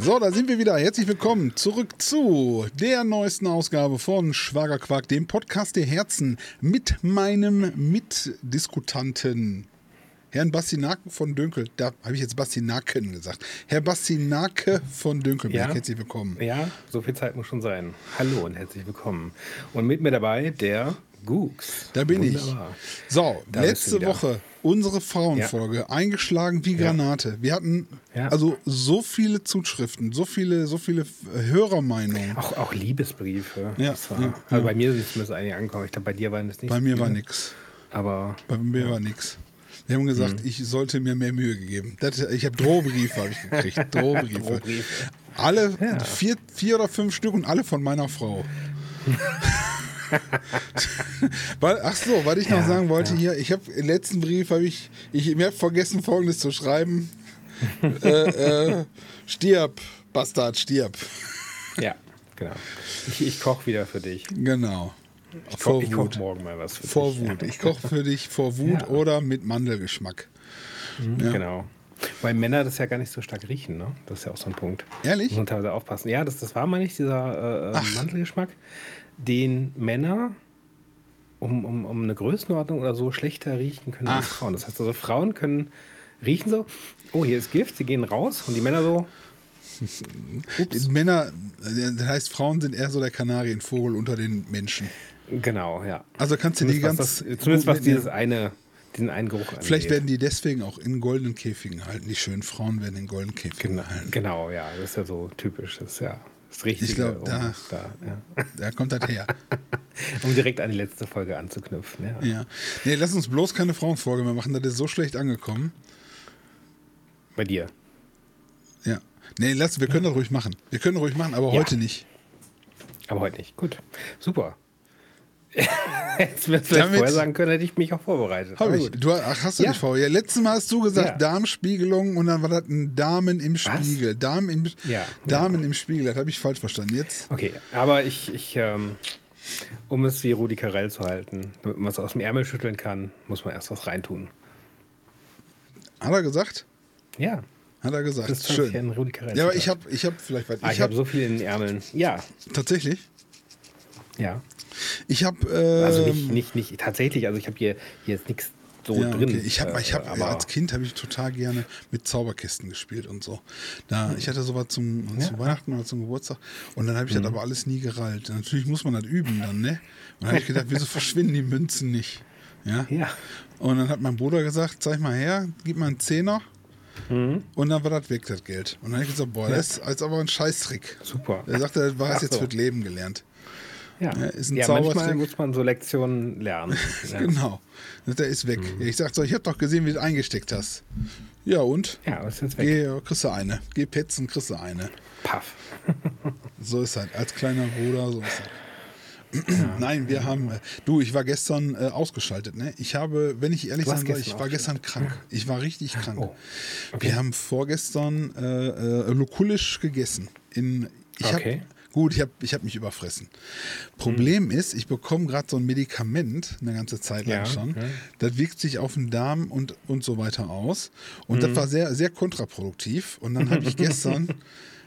So, da sind wir wieder. Herzlich willkommen zurück zu der neuesten Ausgabe von Schwagerquark, dem Podcast der Herzen mit meinem Mitdiskutanten, Herrn Bastinaken von Dünkel. Da habe ich jetzt Bastinaken gesagt. Herr Bastinake von Dünkelberg, Ja. herzlich willkommen. Ja, so viel Zeit muss schon sein. Hallo und herzlich willkommen. Und mit mir dabei der Gux. Da bin Wunderbar. ich. So, Da letzte. Woche unsere Frauenfolge eingeschlagen wie Granate. Wir hatten Ja. also so viele Zuschriften, so viele, so viele Hörermeinungen. Auch, auch Liebesbriefe. Ja, ja, also bei mir sind zumindest einige angekommen. Ich glaube, bei dir waren es nicht. Bei mir war nix. Aber Bei mir war nix. Die haben gesagt, ich sollte mir mehr Mühe gegeben. Das, ich habe Drohbriefe habe ich gekriegt. Drohbriefe. Drohbriefe. Alle Ja. vier, vier oder fünf Stück und alle von meiner Frau. weil, ach so, was ich noch Ja, sagen wollte ja. hier, ich habe im letzten Brief habe ich, ich mir vergessen folgendes zu schreiben. äh, äh, stirb, Bastard, stirb. ja, genau. Ich, ich koche wieder für dich. Genau. Ich Vor koche koch Wut. morgen mal was für Vor dich. Wut. Ich koche für dich vor Wut Ja. oder mit Mandelgeschmack. Ja. Genau. Weil Männer das ja gar nicht so stark riechen, ne? Das ist ja auch so ein Punkt. Ehrlich? Muss man teilweise aufpassen. Ja, das, das war mal nicht dieser äh, Ach. Mandelgeschmack, den Männer um, um, um eine Größenordnung oder so schlechter riechen können als Ach. Frauen. Das heißt also, Frauen können riechen so, oh, hier ist Gift, sie gehen raus und die Männer so, Die Männer, äh, das heißt, Frauen sind eher so der Kanarienvogel unter den Menschen. genau, ja. Also kannst du die ganz. das, zumindest was dieses eine, diesen einen Geruch angeht. Vielleicht werden die deswegen auch in goldenen Käfigen halten. Die schönen Frauen werden in goldenen Käfigen Genau, halten. genau, ja, das ist ja so typisch. Das ist ja das Richtige, Ich glaub, um, da- da, ja. Da kommt das her. um direkt an die letzte Folge anzuknüpfen. Ja. ja. Nee, lass uns bloß keine Frauenfolge mehr machen. Das ist so schlecht angekommen. Bei dir. Ja. Nee, lass, wir können das ruhig machen. Wir können ruhig machen, aber Ja. heute nicht. Aber heute nicht. Gut. Super. Jetzt wirst du Damit- vorher sagen können, hätte ich mich auch vorbereitet. Habe Aber ich. Du, ach, hast du Ja. nicht vor? Ja, letztes Mal hast du gesagt Ja. Darmspiegelung und dann war das ein Damen im Was? Spiegel. Damen im, Ja. Damen im Spiegel. Das habe ich falsch verstanden. Jetzt. Okay, aber ich, ich ähm, um es wie Rudi Carell zu halten, damit man es aus dem Ärmel schütteln kann, muss man erst was reintun. Hat er gesagt? Ja, Hat er gesagt. das ist Schön. Ja, aber ich habe ich hab vielleicht was. ah, ich ich habe habe so viel in den Ärmeln. Ja, tatsächlich. Ja. Ich habe. Äh, Also nicht, nicht, nicht tatsächlich, also ich habe hier, hier ist nichts so ja, drin. okay. Ich habe, ich äh, hab, aber als Kind habe ich total gerne mit Zauberkisten gespielt und so. Da, ich hatte sowas zum, Ja. zu Weihnachten oder zum Geburtstag und dann habe ich das aber alles nie gerallt. Natürlich muss man das üben dann, ne? Und dann habe ich gedacht, wieso verschwinden die Münzen nicht? Ja. Ja. Und dann hat mein Bruder gesagt, zeig mal her, gib mal einen Zehner. Mhm. Und dann war das weg, das Geld. Und dann habe ich gesagt, boah, das ist als aber ein Scheißtrick. Super. Er sagte, das war es jetzt so. fürs Leben gelernt. Ja, Ja, ist ein ja manchmal muss man so Lektionen lernen. Ja. Genau. Der ist weg. Mhm. Ich sag so, ich habe doch gesehen, wie du eingesteckt hast. Ja, und? Ja, aber ist jetzt weg. Geh, kriegst du eine. Geh petzen, kriegst du eine. Paff. So ist halt. Als kleiner Bruder, so ist halt. Nein, wir haben. äh, Du, ich war gestern äh, ausgeschaltet, ne? Ich habe, wenn ich ehrlich sein soll, ich war gestern krank. Ich war richtig krank. Oh. Okay. Wir haben vorgestern äh, äh, Lokulisch gegessen. In, ich Okay. Hab, gut, ich habe ich hab mich überfressen. Problem ist, ich bekomme gerade so ein Medikament eine ganze Zeit lang Ja, schon. ja. Das wirkt sich auf den Darm und, und so weiter aus. Und das war sehr, sehr kontraproduktiv. Und dann habe ich gestern.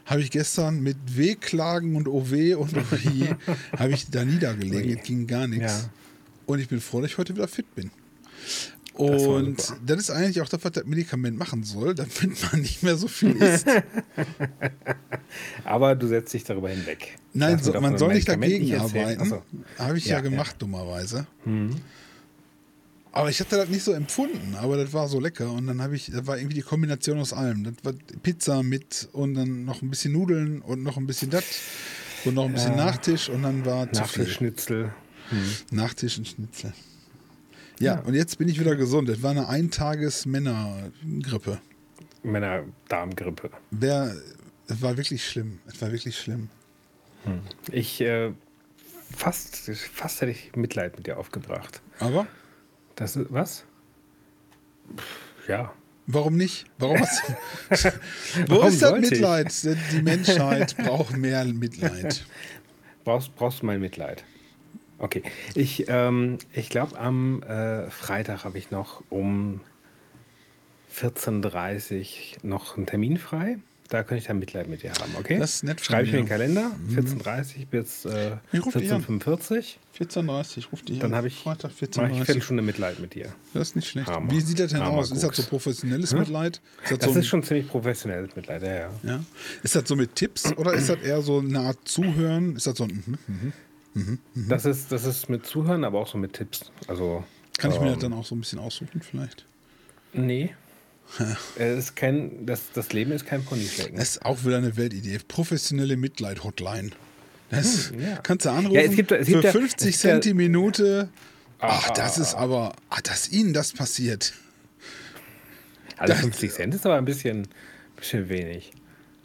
Habe ich gestern mit Wehklagen und OW und OI habe ich da niedergelegen. Es ging gar nichts. Ja. Und ich bin froh, dass ich heute wieder fit bin. Das Und super. das ist eigentlich auch das, was das Medikament machen soll, damit man nicht mehr so viel isst. Aber du setzt dich darüber hinweg. Nein, so, man soll nicht dagegen arbeiten. Achso. Habe ich ja, Ja, gemacht, dummerweise. Aber ich hatte das nicht so empfunden, aber das war so lecker. Und dann habe ich, das war irgendwie die Kombination aus allem. Das war Pizza mit und dann noch ein bisschen Nudeln und noch ein bisschen das und noch ein bisschen Ja. Nachtisch und dann war zu viel. Nachtischschnitzel. Nachtisch und Schnitzel. Ja, und jetzt bin ich wieder gesund. Das war eine Eintages-Männergrippe. Männerdarmgrippe. Wer, es war wirklich schlimm. Es war wirklich schlimm. Ich äh, fast, fast hätte ich Mitleid mit dir aufgebracht. Aber Das ist was? Ja. warum nicht? Warum hast du, Wo Warum ist das sollte ich? Mitleid? Die Menschheit braucht mehr Mitleid. Brauchst, brauchst du mein Mitleid? Okay. Ich, ähm, ich glaube, am äh, Freitag habe ich noch um 14.30 Uhr noch einen Termin frei. Da könnte ich dann Mitleid mit dir haben, okay? Das ist nett Schreibe ich mir den Kalender, 14.30 bis äh, Ich ruf dich an. 14.45 14.30 ruft dich Dann an. habe ich, Freitag mache ich 14.30 Viertelstunde Mitleid mit dir. Das ist nicht schlecht. Hammer. Wie sieht das denn Hammer aus? Ist das so professionelles Mitleid? Ist das, Das so, ist schon ziemlich professionelles Mitleid, ja, ja. ja? ist das so mit Tipps oder ist das eher so eine Art Zuhören? Ist das so ein, mhm. Das, ist, das ist mit Zuhören, aber auch so mit Tipps. Also, kann ich mir ähm, das dann auch so ein bisschen aussuchen vielleicht? Nee. es ist kein, das, das Leben ist kein Ponyschlecken. Das ist auch wieder eine Weltidee. Professionelle Mitleid-Hotline. Das Hm, ja. kannst du anrufen Ja, es gibt- es gibt für ja- 50 es gibt ja- Cent die Minute. Ach, ah, das ist aber, ach, dass Ihnen das passiert. Also das- 50 Cent ist aber ein bisschen, bisschen wenig.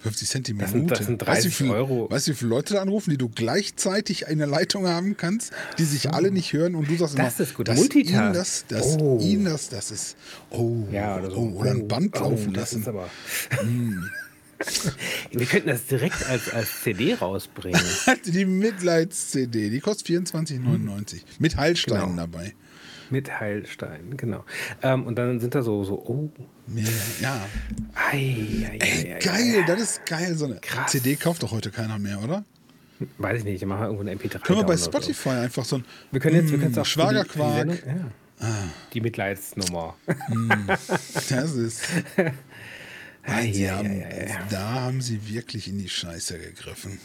50 Cent die Das Minute. sind- das sind weißt, du, wie 30 viele, Euro. weißt du, wie viele Leute da anrufen, die du gleichzeitig eine Leitung haben kannst, die sich alle nicht hören und du sagst Das immer, ist gut. dass Multitask. Ihnen das, dass Oh. Ihnen das, das ist, oh, Ja, oder so. oh, oder ein Band Oh, laufen das lassen. aber. Wir könnten das direkt als, als CD rausbringen. die Mitleids-CD, die kostet 24,99 mit Heilsteinen Genau. dabei. Mit Heilstein, genau. Ähm, und dann sind da so, so oh, Ja, ei, ei, Ey, ei, ei, geil, ei. das ist geil. So eine Krass. CD kauft doch heute keiner mehr, oder? Weiß ich nicht, ich mache irgendwo ein MP3. Können wir bei oder so. Spotify einfach so ein Wir können jetzt, wir Mm, können jetzt auch für die- Schwagerquark. Die, ja. die Mitleidsnummer. Das ist. Nein, haben. Da haben sie wirklich in die Scheiße gegriffen.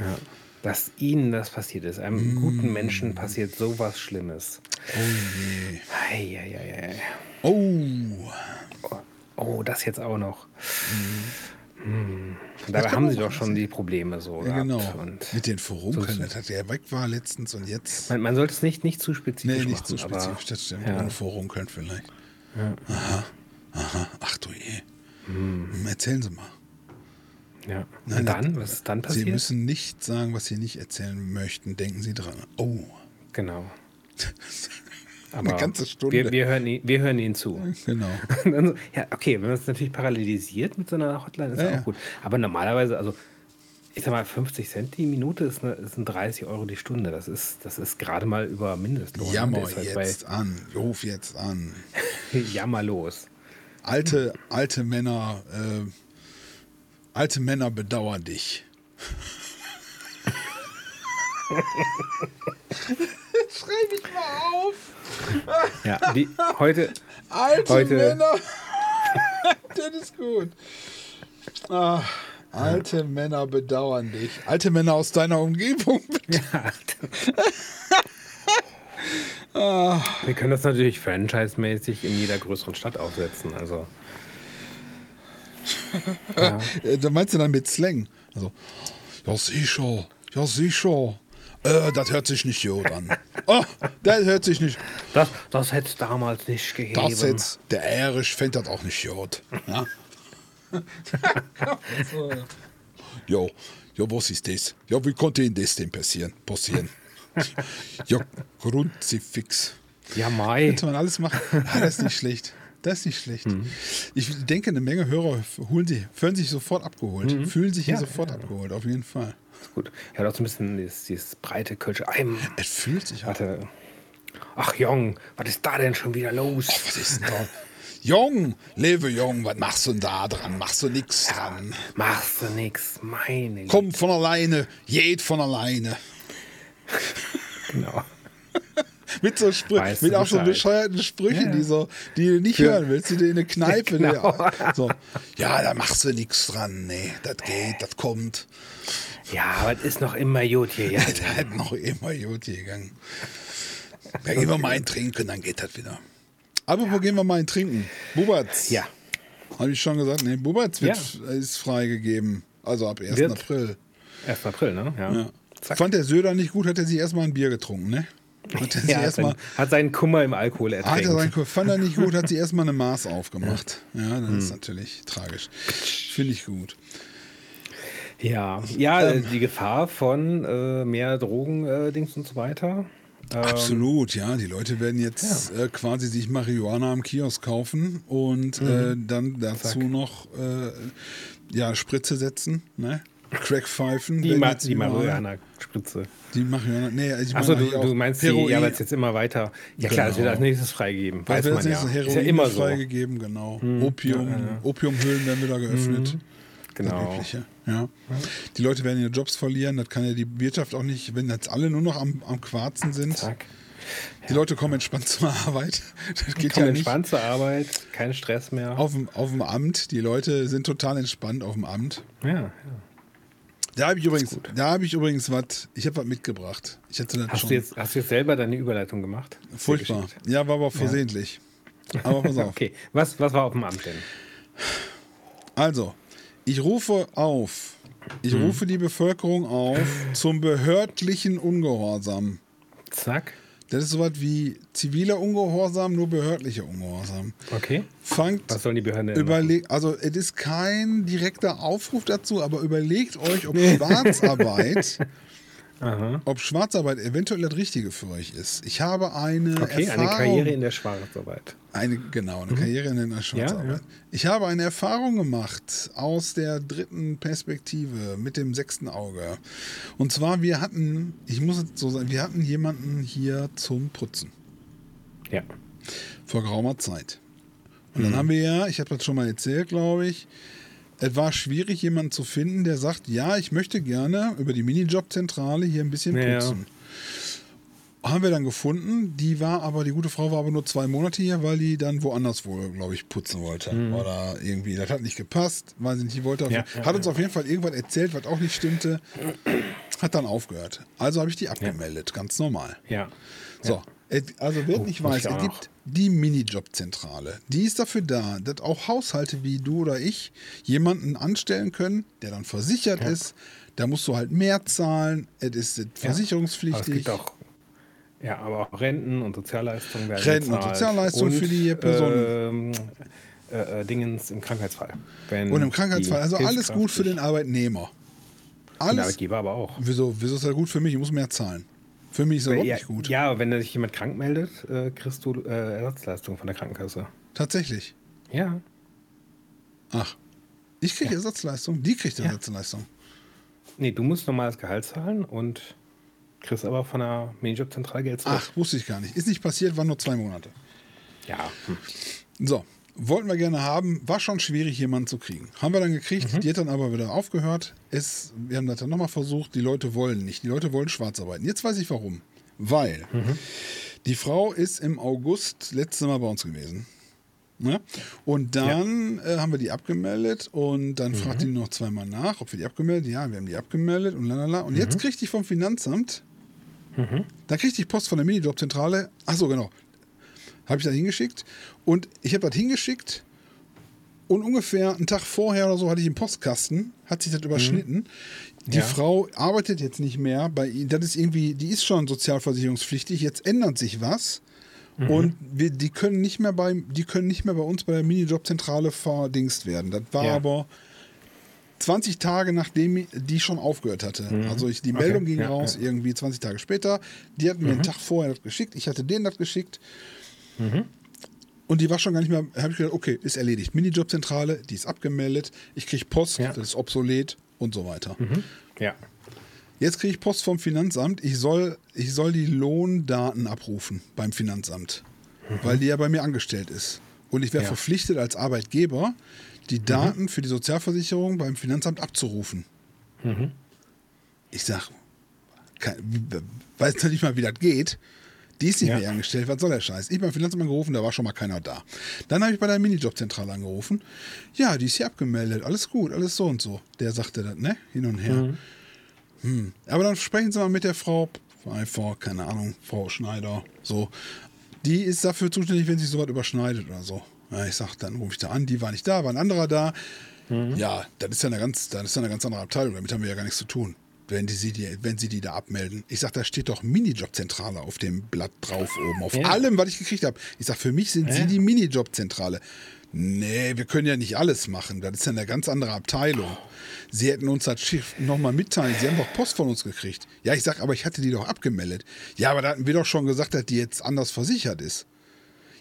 Ja. Dass ihnen das passiert ist. Einem Mm. guten Menschen passiert sowas Schlimmes. Oh je. Ei, ei, ei, ei. Oh. Oh, das jetzt auch noch. Hm. Dabei haben sie doch schon die Probleme so. Ja, genau. Mit den Furunkeln, so- das hat der weg war letztens und jetzt. man, man sollte es nicht, nicht zu spezifisch Nee, machen. nicht so spezifisch, aber, das stimmt. ja. Ohne vielleicht. Aha. Aha. Ach du je. Hm, Erzählen Sie mal. Ja. Nein, Und dann? Was ist dann Sie passiert? müssen nicht sagen, was Sie nicht erzählen möchten. Denken Sie dran. Oh. genau. Eine ganze Stunde. Wir, wir, hören, ihn- wir hören ihnen zu. Genau. Ja, okay, wenn man es natürlich parallelisiert mit so einer Hotline, ist Ja, ja, ja. auch gut. Aber normalerweise, also ich sag mal, 50 Cent die Minute ist, eine, ist ein 30 Euro die Stunde. Das ist, das ist gerade mal über Mindestlohn. Jammer halt jetzt an. Ruf jetzt an. Jammer los. Alte, alte Männer, äh, alte Männer bedauern dich. Schreib ich mal auf. Ja, die, heute, Alte Heute- Männer. das ist gut. Ah, alte Männer bedauern dich. Alte Männer aus deiner Umgebung. ja, wir können das natürlich franchise-mäßig in jeder größeren Stadt aufsetzen. Also, Äh, Da meinst du dann mit Slang? Also, ja sicher, ja sicher. Äh, das hört sich nicht gut an. Oh, das hört sich nicht. das, das hätte es damals nicht gegeben. Das jetzt, der Erich fängt das auch nicht gut. Ja? jo, ja, was ist das? Ja, wie konnte Ihnen das denn passieren? passieren? ja, Grundzifix. Ja, Mai. Könnte man alles machen. Ah, das ist nicht schlecht. Das ist nicht schlecht. Mhm. Ich denke, eine Menge Hörer holen sich, fühlen sich sofort abgeholt. Fühlen sich hier Mhm. Ja, sofort ja. abgeholt, auf jeden Fall. Gut. Ja, doch so ein bisschen dieses, dieses breite Kölsche Eim. Es fühlt sich auch. Warte. Ach, Jung, was ist da denn schon wieder los? Was ist denn da? Jung, lebe Jung, was machst du denn da dran? Machst du nichts dran? Machst du nix, meine. Kommt von alleine, geht von alleine. Genau. Mit so Sprü Weißt mit auch so bescheuerten Sprüchen, Ja, ja. die, so, die du nicht Für- hören willst, die du in eine Kneipe. Genau. die- so, ja, da machst du nichts dran. Nee, das geht, das kommt. Ja, aber es ist noch immer gut hier. Ja. Das hat noch immer gut gegangen. Da gehen wir mal einen trinken, dann geht das wieder. Aber wo gehen wir mal einen trinken? Bubatz. ja. Habe ich schon gesagt, nee, Bubatz wird, Ja. ist freigegeben. Also ab 1. Wird. April. 1. April, ne? Ja. Ja. Fand der Söder nicht gut, hat er sich erstmal ein Bier getrunken, ne? Hat er Ja, hat, erstmal. sein, hat seinen Kummer im Alkohol Hat er ertränkt. sein, fand er nicht gut, hat sie erstmal eine Maß aufgemacht. Ja, das Hm. ist natürlich tragisch. Finde ich gut. Ja, ja Ähm. die Gefahr von äh, mehr Drogen, äh, und so weiter. Ähm, Absolut, ja. Die Leute werden jetzt äh, quasi sich Marihuana am Kiosk kaufen und Mhm. äh, dann dazu noch äh, ja, Spritze setzen, ne? Crackpfeifen. die Ma die Marihuana-Spritze. Die Marihuana. Nee, ich meine Achso, du, du meinst die, Heroin. ja, es jetzt immer weiter. Ja klar, es wird Genau. als nächstes freigegeben. Was Weiß man als ja. nächstes? Ist Heroin ja immer so. Freigegeben, genau. Opium, Opiumhöhlen werden wieder geöffnet. Genau. Übliche, ja. Die Leute werden ihre Jobs verlieren, das kann ja die Wirtschaft auch nicht, wenn jetzt alle nur noch am, am Quarzen sind. Zack. Die Leute kommen entspannt zur Arbeit. Das geht Kommt ja nicht. entspannt zur Arbeit, kein Stress mehr. Auf dem, auf dem Amt, die Leute sind total entspannt auf dem Amt. Ja, ja. Da habe ich übrigens, da habe ich übrigens was, ich habe was mitgebracht. Ich hätte das Hast, schon du jetzt, hast du jetzt selber deine Überleitung gemacht? furchtbar. Ja, war aber versehentlich. Aber pass auf. Okay, was, was war auf dem Amt denn? Also, ich rufe auf, ich rufe die Bevölkerung auf zum behördlichen Ungehorsam. Zack. Das ist sowas wie ziviler Ungehorsam, nur behördlicher Ungehorsam. Okay. Fangt Was sollen die Behörden denn? Überlegt, also es ist kein direkter Aufruf dazu, aber überlegt euch, ob Schwarzarbeit, Aha. ob Schwarzarbeit eventuell das Richtige für euch ist. Ich habe eine Okay, Erfahrung, eine Karriere in der Schwarzarbeit. eine genau eine Karriere in der Schwarzarbeit. ja. Ich habe eine Erfahrung gemacht aus der dritten Perspektive mit dem sechsten Auge. Und zwar wir hatten, ich muss es so sagen, wir hatten jemanden hier zum Putzen Ja. vor geraumer Zeit. Und dann haben wir ja, ich habe das schon mal erzählt, glaube ich, es war schwierig, jemanden zu finden, der sagt, ja, ich möchte gerne über die Minijobzentrale hier ein bisschen Ja, ja. putzen. Haben wir dann gefunden, die war aber, die gute Frau war aber nur zwei Monate hier, weil die dann woanders wohl, glaube ich, putzen wollte. Oder irgendwie, das hat nicht gepasst, weil sie nicht wollte. Mhm. Ja, ja, hat uns auf jeden Fall irgendwas erzählt, was auch nicht stimmte. Hat dann aufgehört. Also habe ich die abgemeldet, ganz normal. Ja. So, also wer Oh, nicht weiß, es gibt die Minijobzentrale. Die ist dafür da, dass auch Haushalte wie du oder ich jemanden anstellen können, der dann versichert ist. Da musst du halt mehr zahlen. Es ist Aber es versicherungspflichtig. gibt auch, ja, aber auch Renten und Sozialleistungen werden Renten und. Sozialleistungen für die Personen. Ähm, äh, äh, Dingens im Krankheitsfall. Wenn und im Krankheitsfall, also alles gut für den Arbeitnehmer. Den Alles. Arbeitgeber aber auch. Wieso, wieso ist das gut für mich? Ich muss mehr zahlen. Für mich ist überhaupt Ja, nicht gut. ja, wenn sich jemand krank meldet, äh, kriegst du äh, Ersatzleistung von der Krankenkasse. Tatsächlich. Ja. Ach. Ich kriege Ja. Ersatzleistung, die kriegt Ja. Ersatzleistung. Nee, du musst normales Gehalt zahlen und kriegst aber von der Minijobzentrale Geld zurück. Ach, wusste ich gar nicht. Ist nicht passiert, waren nur zwei Monate. Ja. Hm. So, wollten wir gerne haben, war schon schwierig, jemanden zu kriegen. Haben wir dann gekriegt, die hat dann aber wieder aufgehört. Es, wir haben das dann nochmal versucht, die Leute wollen nicht. Die Leute wollen schwarz arbeiten. Jetzt weiß ich warum. Weil die Frau ist im August letztes Mal bei uns gewesen. Ne? Und dann äh, haben wir die abgemeldet und dann fragt die noch zweimal nach, ob wir die abgemeldet Ja, wir haben die abgemeldet und lalala. Und jetzt kriegt die vom Finanzamt, da kriegt ich Post von der Minijobzentrale. Ach so, genau. Habe ich da hingeschickt. Und ich habe das hingeschickt. Und ungefähr einen Tag vorher oder so hatte ich im Postkasten, hat sich das überschnitten. Die Ja. Frau arbeitet jetzt nicht mehr bei ihnen. Das ist irgendwie, die ist schon sozialversicherungspflichtig. Jetzt ändert sich was. Und wir, die können nicht mehr bei, die können nicht mehr bei uns bei der Minijobzentrale verdingst werden. Das war Ja. aber 20 Tage nachdem die schon aufgehört hatte. Also ich, die Okay. Meldung ging Ja, raus irgendwie 20 Tage später. Die hatten mir einen Tag vorher das geschickt. Ich hatte denen das geschickt. Und die war schon gar nicht mehr, habe ich gedacht, okay, ist erledigt. Minijobzentrale, die ist abgemeldet. Ich kriege Post, Ja. das ist obsolet und so weiter. Ja. Jetzt kriege ich Post vom Finanzamt. Ich soll, ich soll die Lohndaten abrufen beim Finanzamt, weil die ja bei mir angestellt ist. Und ich wäre Ja. verpflichtet als Arbeitgeber, die Daten für die Sozialversicherung beim Finanzamt abzurufen. Ich sag, kein, weiß noch nicht mal, wie das geht. Die ist nicht Ja. mehr angestellt. Was soll der Scheiß? Ich beim Finanzamt angerufen, da war schon mal keiner da. Dann habe ich bei der Minijobzentrale angerufen. Ja, die ist hier abgemeldet. Alles gut, alles so und so. Der sagte das, ne? Hin und her. Hm. Aber dann sprechen Sie mal mit der Frau, einfach, keine Ahnung, Frau Schneider, so. Die ist dafür zuständig, wenn sich sowas überschneidet oder so. Ja, ich sag, dann rufe ich da an, die war nicht da, war ein anderer da. Ja, das ist ja eine ganz, das ist ja eine ganz andere Abteilung, damit haben wir ja gar nichts zu tun. Wenn, die, sie, die, wenn sie die da abmelden. Ich sag, da steht doch Minijobzentrale auf dem Blatt drauf oben. Auf Ja. allem, was ich gekriegt habe. Ich sag, für mich sind sie Ja. die Minijobzentrale. Nee, wir können ja nicht alles machen. Das ist ja eine ganz andere Abteilung. Sie hätten uns das Schiff nochmal mitteilen. Sie haben doch Post von uns gekriegt. Ja, ich sag, aber ich hatte die doch abgemeldet. Ja, aber da hatten wir doch schon gesagt, dass die jetzt anders versichert ist.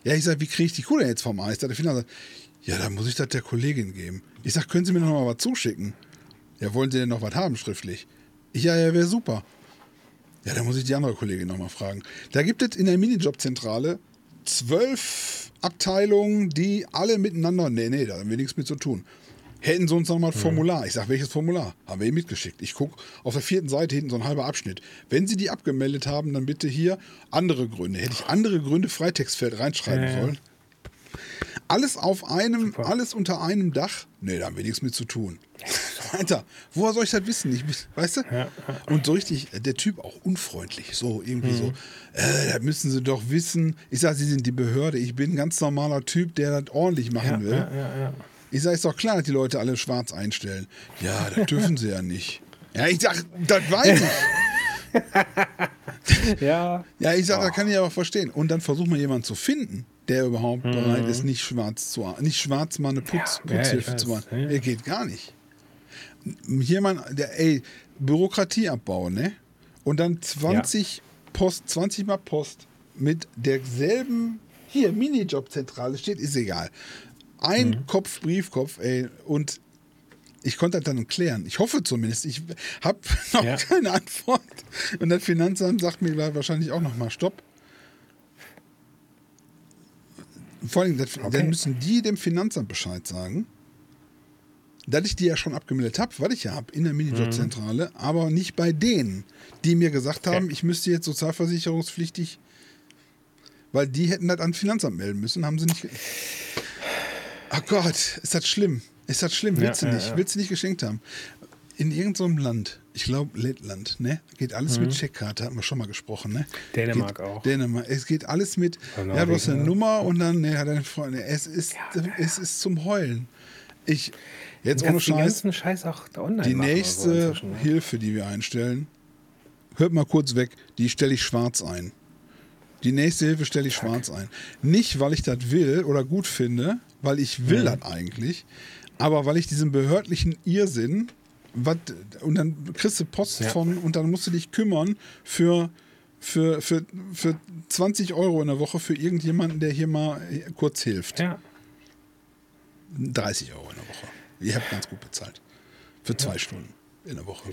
Ja, ich sag, wie kriege ich die Kuh denn jetzt vom Eis? Da der Finanzamt sagt, ja, dann muss ich das der Kollegin geben. Ich sag, können Sie mir noch mal was zuschicken? Ja, wollen Sie denn noch was haben schriftlich? Ja, ja, wäre super. Ja, dann muss ich die andere Kollegin noch mal fragen. Da gibt es in der Minijobzentrale zwölf Abteilungen, die alle miteinander, nee, nee, da haben wir nichts mit zu tun. Hätten sie uns noch mal ein Formular. Ich sage, welches Formular? Haben wir ihnen mitgeschickt. Ich gucke auf der vierten Seite hinten so ein halber Abschnitt. Wenn sie die abgemeldet haben, dann bitte hier andere Gründe. Hätte ich andere Gründe Freitextfeld reinschreiben Ja, ja. Alles auf einem, alles unter einem Dach? Nee, da haben wir nichts mit zu tun. Alter, woher soll ich das wissen? Ich, weißt du? Ja, Und so richtig, der Typ auch unfreundlich. So, irgendwie Mhm. so, äh, das müssen sie doch wissen. Ich sage, sie sind die Behörde. Ich bin ein ganz normaler Typ, der das ordentlich machen Ja, will. ja. Ich sage, ist doch klar, dass die Leute alle schwarz einstellen. Ja, das dürfen sie ja nicht. Ja, ich sag, das weiß ich. Ja, Ja, ich sag, da kann ich aber verstehen. Und dann versucht man jemanden zu finden, der überhaupt bereit ist, nicht schwarz zu nicht schwarz mal eine Putz, Mhm. Ja, ja, Putzhilfe ich zu machen. Ja, ja. Der geht gar nicht. Jemand, der, ey, Bürokratie abbauen, ne? Und dann 20 Post, 20 mal Post mit derselben, hier, Minijobzentrale steht, ist egal. Ein Mhm. Kopf, Briefkopf, ey, und ich konnte das dann klären. Ich hoffe zumindest. Ich habe noch Ja. keine Antwort. Und das Finanzamt sagt mir wahrscheinlich auch nochmal Stopp. Vor allem, das, Okay. dann müssen die dem Finanzamt Bescheid sagen, dass ich die ja schon abgemeldet habe, was ich ja habe in der Minijobzentrale, aber nicht bei denen, die mir gesagt haben, Okay. ich müsste jetzt sozialversicherungspflichtig, weil die hätten das an Finanzamt melden müssen, haben sie nicht. Ach Gott, ist das schlimm? Ist das schlimm? Willst Ja, du ja, nicht? ja. Willst du nicht geschenkt haben? In irgendeinem Land, ich glaube Lettland, ne? Geht alles mit Checkkarte, hatten wir schon mal gesprochen, ne? Mhm. Dänemark geht, auch. Dänemark. Es geht alles mit, Oder ja, du hast eine Nummer und dann, ne, hat deine Freunde. Es ist, es ist zum Heulen. Ich, jetzt ohne Scheiß, Scheiß die so nächste inzwischen, ne? Hilfe, die wir einstellen, hört mal kurz weg, die stelle ich schwarz ein. Die nächste Hilfe stelle ich schwarz ein. Nicht, weil ich das will oder gut finde, weil ich will das eigentlich, aber weil ich diesen behördlichen Irrsinn, wat, und dann kriegst du Post Ja. von und dann musst du dich kümmern für, für, für, für 20 Euro in der Woche für irgendjemanden, der hier mal kurz hilft. Ja, 30 Euro in der Woche. Ihr habt ganz gut bezahlt. Für zwei Stunden in der Woche.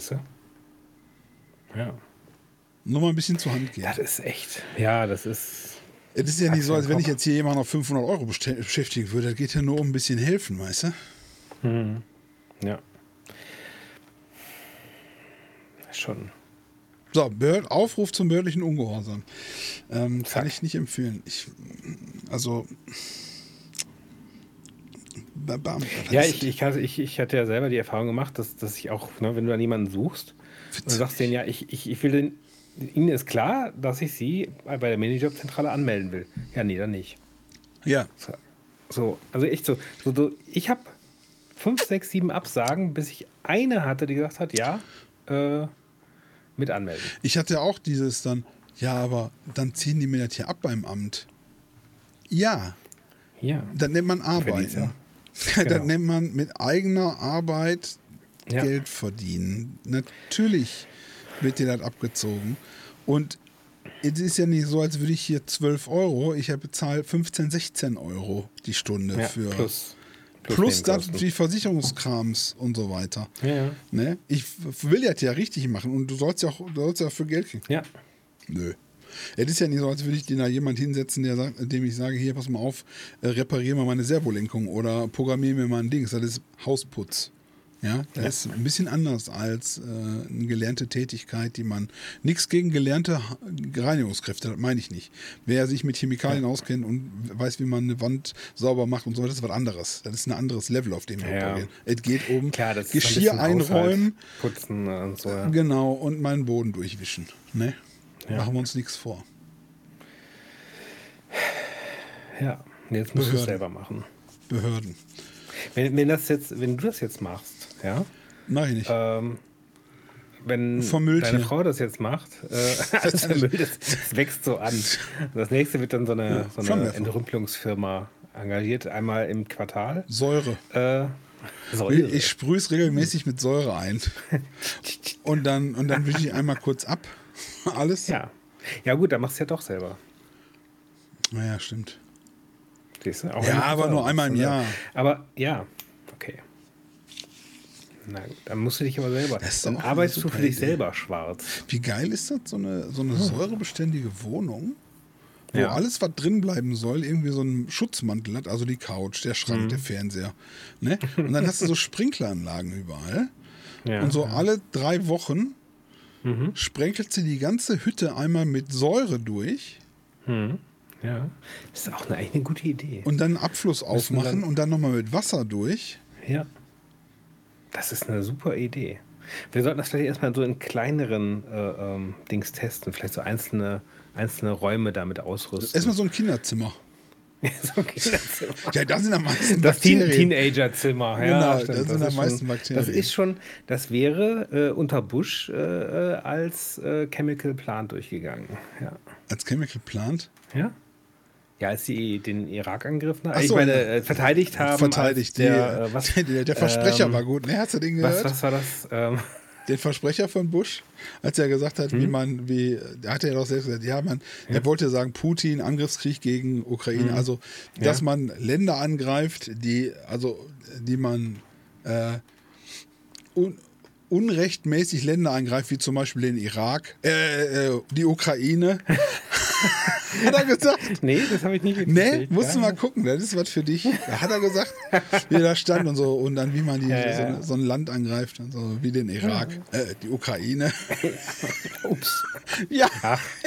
Ja. Nur mal ein bisschen zur Hand gehen. Das ist echt. Ja, das ist. Es ist ja nicht so, als wenn ich jetzt hier jemanden auf 500 Euro beschäftigen würde. Das geht ja nur um ein bisschen helfen, weißt du? Ja. Schon. So, Aufruf zum behördlichen Ungehorsam. Ähm, kann ich nicht empfehlen. Ich, also. Ba- Bam, Ja, ich, ich, hatte, ich, ich hatte ja selber die Erfahrung gemacht, dass, dass ich auch, ne, wenn du dann jemanden suchst und du sagst denen, ja, ich, ich, ich will den, ihnen ist klar, dass ich sie bei der Minijobzentrale anmelden will. Ja, nee, dann nicht. Ja, So, So, also echt so. so, so ich habe fünf, sechs, sieben Absagen, bis ich eine hatte, die gesagt hat, ja, äh, mit anmelden. ich hatte auch dieses dann, ja, aber dann ziehen die mir das hier ab beim Amt. Ja, Ja. das nennt man Arbeiten. ja. Das Genau. nennt man mit eigener Arbeit Ja. Geld verdienen. Natürlich wird dir das abgezogen. Und es ist ja nicht so, als würde ich hier 12 Euro, ich habe bezahlt 15, 16 Euro die Stunde ja für. plus, plus das, Nebenkosten. die Versicherungskrams und so weiter. Ja, ja. Ne? Ich will das ja richtig machen und du sollst ja auch du sollst ja für Geld kriegen. ja. Nö. Es ist ja nicht so, als würde ich dir da jemand hinsetzen, der sagt, dem ich sage, hier, pass mal auf, äh, reparier mal meine Servolenkung oder programmier mir mal ein Dings. Das ist Hausputz. Ja, das ist ein bisschen anders als äh, eine gelernte Tätigkeit, die man. Nichts gegen gelernte Reinigungskräfte, das meine ich nicht. Wer sich mit Chemikalien auskennt und weiß, wie man eine Wand sauber macht und so, das ist was anderes. Das ist ein anderes Level, auf dem wir Ja. operieren. Es geht um Klar, ein Geschirr bisschen einräumen, Haushalt, Putzen und so. Ja. Genau, und meinen Boden durchwischen. Ne? Ja. Machen wir uns nichts vor. ja. Jetzt musst du es selber machen. Behörden. Wenn, wenn, das jetzt, wenn du das jetzt machst, ja, Mach ich nicht. ähm, wenn Vermüllt deine hier. Frau das jetzt macht, äh, alles vermüllt, das, das wächst so an. Das nächste wird dann so eine, Ja, so eine. Entrümpelungsfirma engagiert, einmal im Quartal. Säure. Äh, Ich, Säure. ich sprühe es regelmäßig mit Säure ein. Und dann, und dann wische ich einmal kurz ab. Alles? ja. ja, gut, dann machst du ja doch selber. Naja, stimmt. Siehst du? Auch Ja, aber nur einmal im? Jahr. Aber ja, okay. Na dann musst du dich aber selber. Dann arbeitest du für dich Idee. selber schwarz. Wie geil ist das? So eine, so eine säurebeständige Wohnung? wo Ja. alles, was drin bleiben soll, irgendwie so einen Schutzmantel hat, also die Couch, der Schrank, Mhm. der Fernseher. Ne? Und dann hast du so Sprinkleranlagen überall. Ja. Und so alle drei Wochen Mhm. sprenkelt sie die ganze Hütte einmal mit Säure durch Mhm. Ja. Das ist auch eine, eine gute Idee. und dann einen Abfluss aufmachen dann- und dann nochmal mit Wasser durch. Ja. Das ist eine super Idee. Wir sollten das vielleicht erstmal so in kleineren äh, ähm, Dings testen. Vielleicht so einzelne, einzelne Räume damit ausrüsten. Erstmal so ein Kinderzimmer. so ein Kinderzimmer. Ja, da sind am meisten Das Teen Bakterien. Teenager-Zimmer. Genau, Ja, da sind das am ist meisten schon, Bakterien. Das ist schon, das wäre äh, unter Bush äh, äh, als äh, Chemical Plant durchgegangen. Ja. Als Chemical Plant. Ja? Ja, als sie den Irak angegriffen haben, Ach ich so, meine, ja. äh, verteidigt haben. Verteidigt. Der, die, äh, was, der, der Versprecher ähm, war gut. Ne, hast du den was, gehört? was war das? Ähm, Den Versprecher von Bush, als er gesagt hat, Hm? wie man, wie, da hat er ja doch selbst gesagt, ja, man, er wollte sagen, Putin, Angriffskrieg gegen Ukraine, Hm. also, dass man Länder angreift, die, also, die man äh, un, unrechtmäßig Länder angreift, wie zum Beispiel den Irak, äh, äh, die Ukraine. hat er gesagt. nee, das habe ich nicht Nee, mitgekriegt, musst ja. du mal gucken, das ist was für dich. Da hat er gesagt, wie er da stand und so, und dann wie man die, Ja, ja. So, so ein Land angreift, und so, wie den Irak, äh, die Ukraine. Ups. Ja,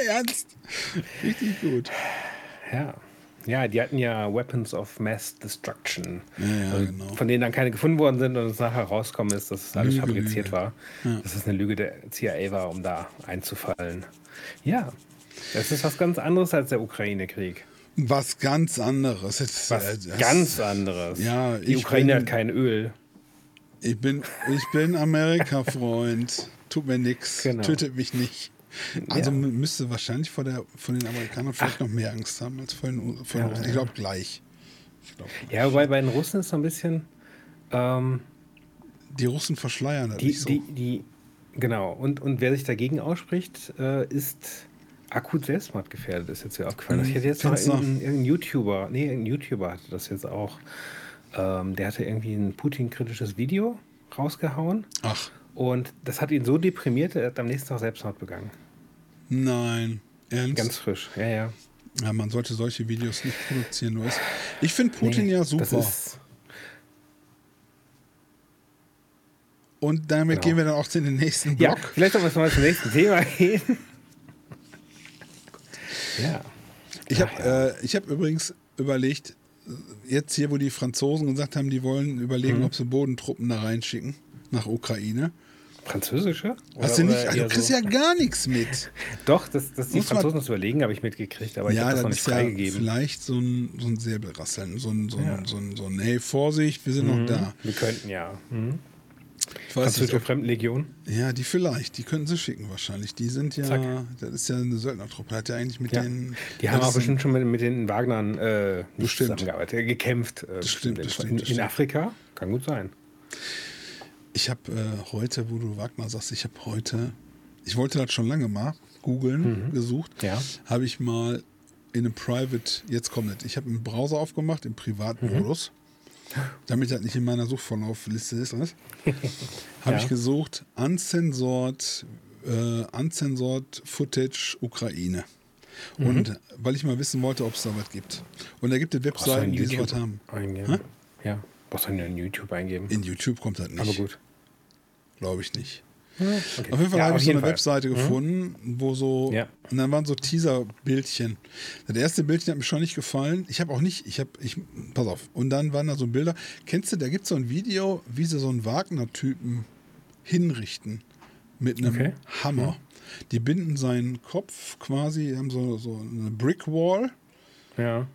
ernst. Richtig gut. Ja. Ja, die hatten ja Weapons of Mass Destruction. Ja, ja, genau. Von denen dann keine gefunden worden sind und es nachher rauskommen ist, dass es alles Lüge, fabriziert Lüge. war. Dass es eine Lüge der CIA war, um da einzufallen. Ja. Das ist was ganz anderes als der Ukraine-Krieg. Was ganz anderes. Das, Was äh, das- ganz anderes. Ja, Die Ukraine bin- hat kein Öl. Ich bin, ich bin Amerika-Freund. Tut mir nichts. Genau. Tötet mich nicht. Also Ja. man müsste wahrscheinlich vor, der, vor den Amerikanern vielleicht noch mehr Angst haben als vor den, vor den Ja, Russen. Ich glaube gleich. Ich glaub, Ja, wobei bei den Russen ist so ein bisschen. Ähm, die Russen verschleiern das die, nicht so. die, die, genau. Und, und wer sich dagegen ausspricht, äh, ist akut selbstmordgefährdet, ist jetzt wieder aufgefallen. Ich hätte jetzt noch Kennst du? irgendeinen, irgendeinen YouTuber, nee, irgendein YouTuber hatte das jetzt auch. Ähm, der hatte irgendwie ein Putin-kritisches Video rausgehauen Ach, und das hat ihn so deprimiert, er hat am nächsten Tag Selbstmord begangen. nein. Ernst? Ganz frisch, ja, ja. ja, man sollte solche Videos nicht produzieren. Ist, ich finde Putin Nee, ja super. Und damit Genau. gehen wir dann auch zu den nächsten ja, Block. vielleicht sollten wir mal zum nächsten Thema gehen. ja. Ich habe äh, ich hab übrigens überlegt, jetzt hier, wo die Franzosen gesagt haben, die wollen überlegen, Mhm. ob sie Bodentruppen da reinschicken nach Ukraine. Französische? Hast du Oder- nicht, oder also, du kriegst so- ja gar nichts mit. Doch, dass, dass die Franzosen das überlegen, habe ich mitgekriegt, aber ich habe das noch nicht ist ja freigegeben. vielleicht so ein, so ein Säbelrasseln, so ein, so ein, Ja. so ein, so ein, hey, Vorsicht, wir sind noch da. Wir könnten ja. Mhm. Ich weiß Französische Fremdenlegion. ja, die vielleicht, die könnten sie schicken wahrscheinlich. Die sind ja, Zack. das ist ja eine Söldnertruppe, hat ja eigentlich mit Ja. den... Die haben auch bestimmt schon mit, mit den Wagnern äh, zusammengearbeitet, äh, gekämpft. Äh, Das stimmt, das stimmt, in, das in stimmt. Afrika? Kann gut sein. Ich habe äh, heute, wo du Wagner sagst, ich habe heute, ich wollte das schon lange mal googeln, gesucht, Mhm. Ja. habe ich mal in einem Private, jetzt kommt es, ich habe einen Browser aufgemacht im Privatmodus, Mhm. Damit das nicht in meiner Suchverlaufliste ist, ne? habe Ja. ich gesucht, uncensored, äh, uncensored Footage Ukraine. Mhm. Und weil ich mal wissen wollte, ob es da was gibt. Und da gibt es Webseiten, die sowas haben. eingeben? Ja. Brauchst du in YouTube eingeben. In YouTube kommt das nicht. aber gut. Glaube ich nicht. Okay. Auf jeden Fall Ja, habe ich so eine Fall. Mhm. Webseite gefunden, wo so, Ja. und dann waren so Teaser-Bildchen. Das erste Bildchen hat mir schon nicht gefallen. Ich habe auch nicht, ich habe, ich, pass auf. Und dann waren da so Bilder. Kennst du, da gibt es so ein Video, wie sie so einen Wagner-Typen hinrichten mit einem Okay. Hammer. Die binden seinen Kopf quasi, haben so, so eine Brickwall Ja.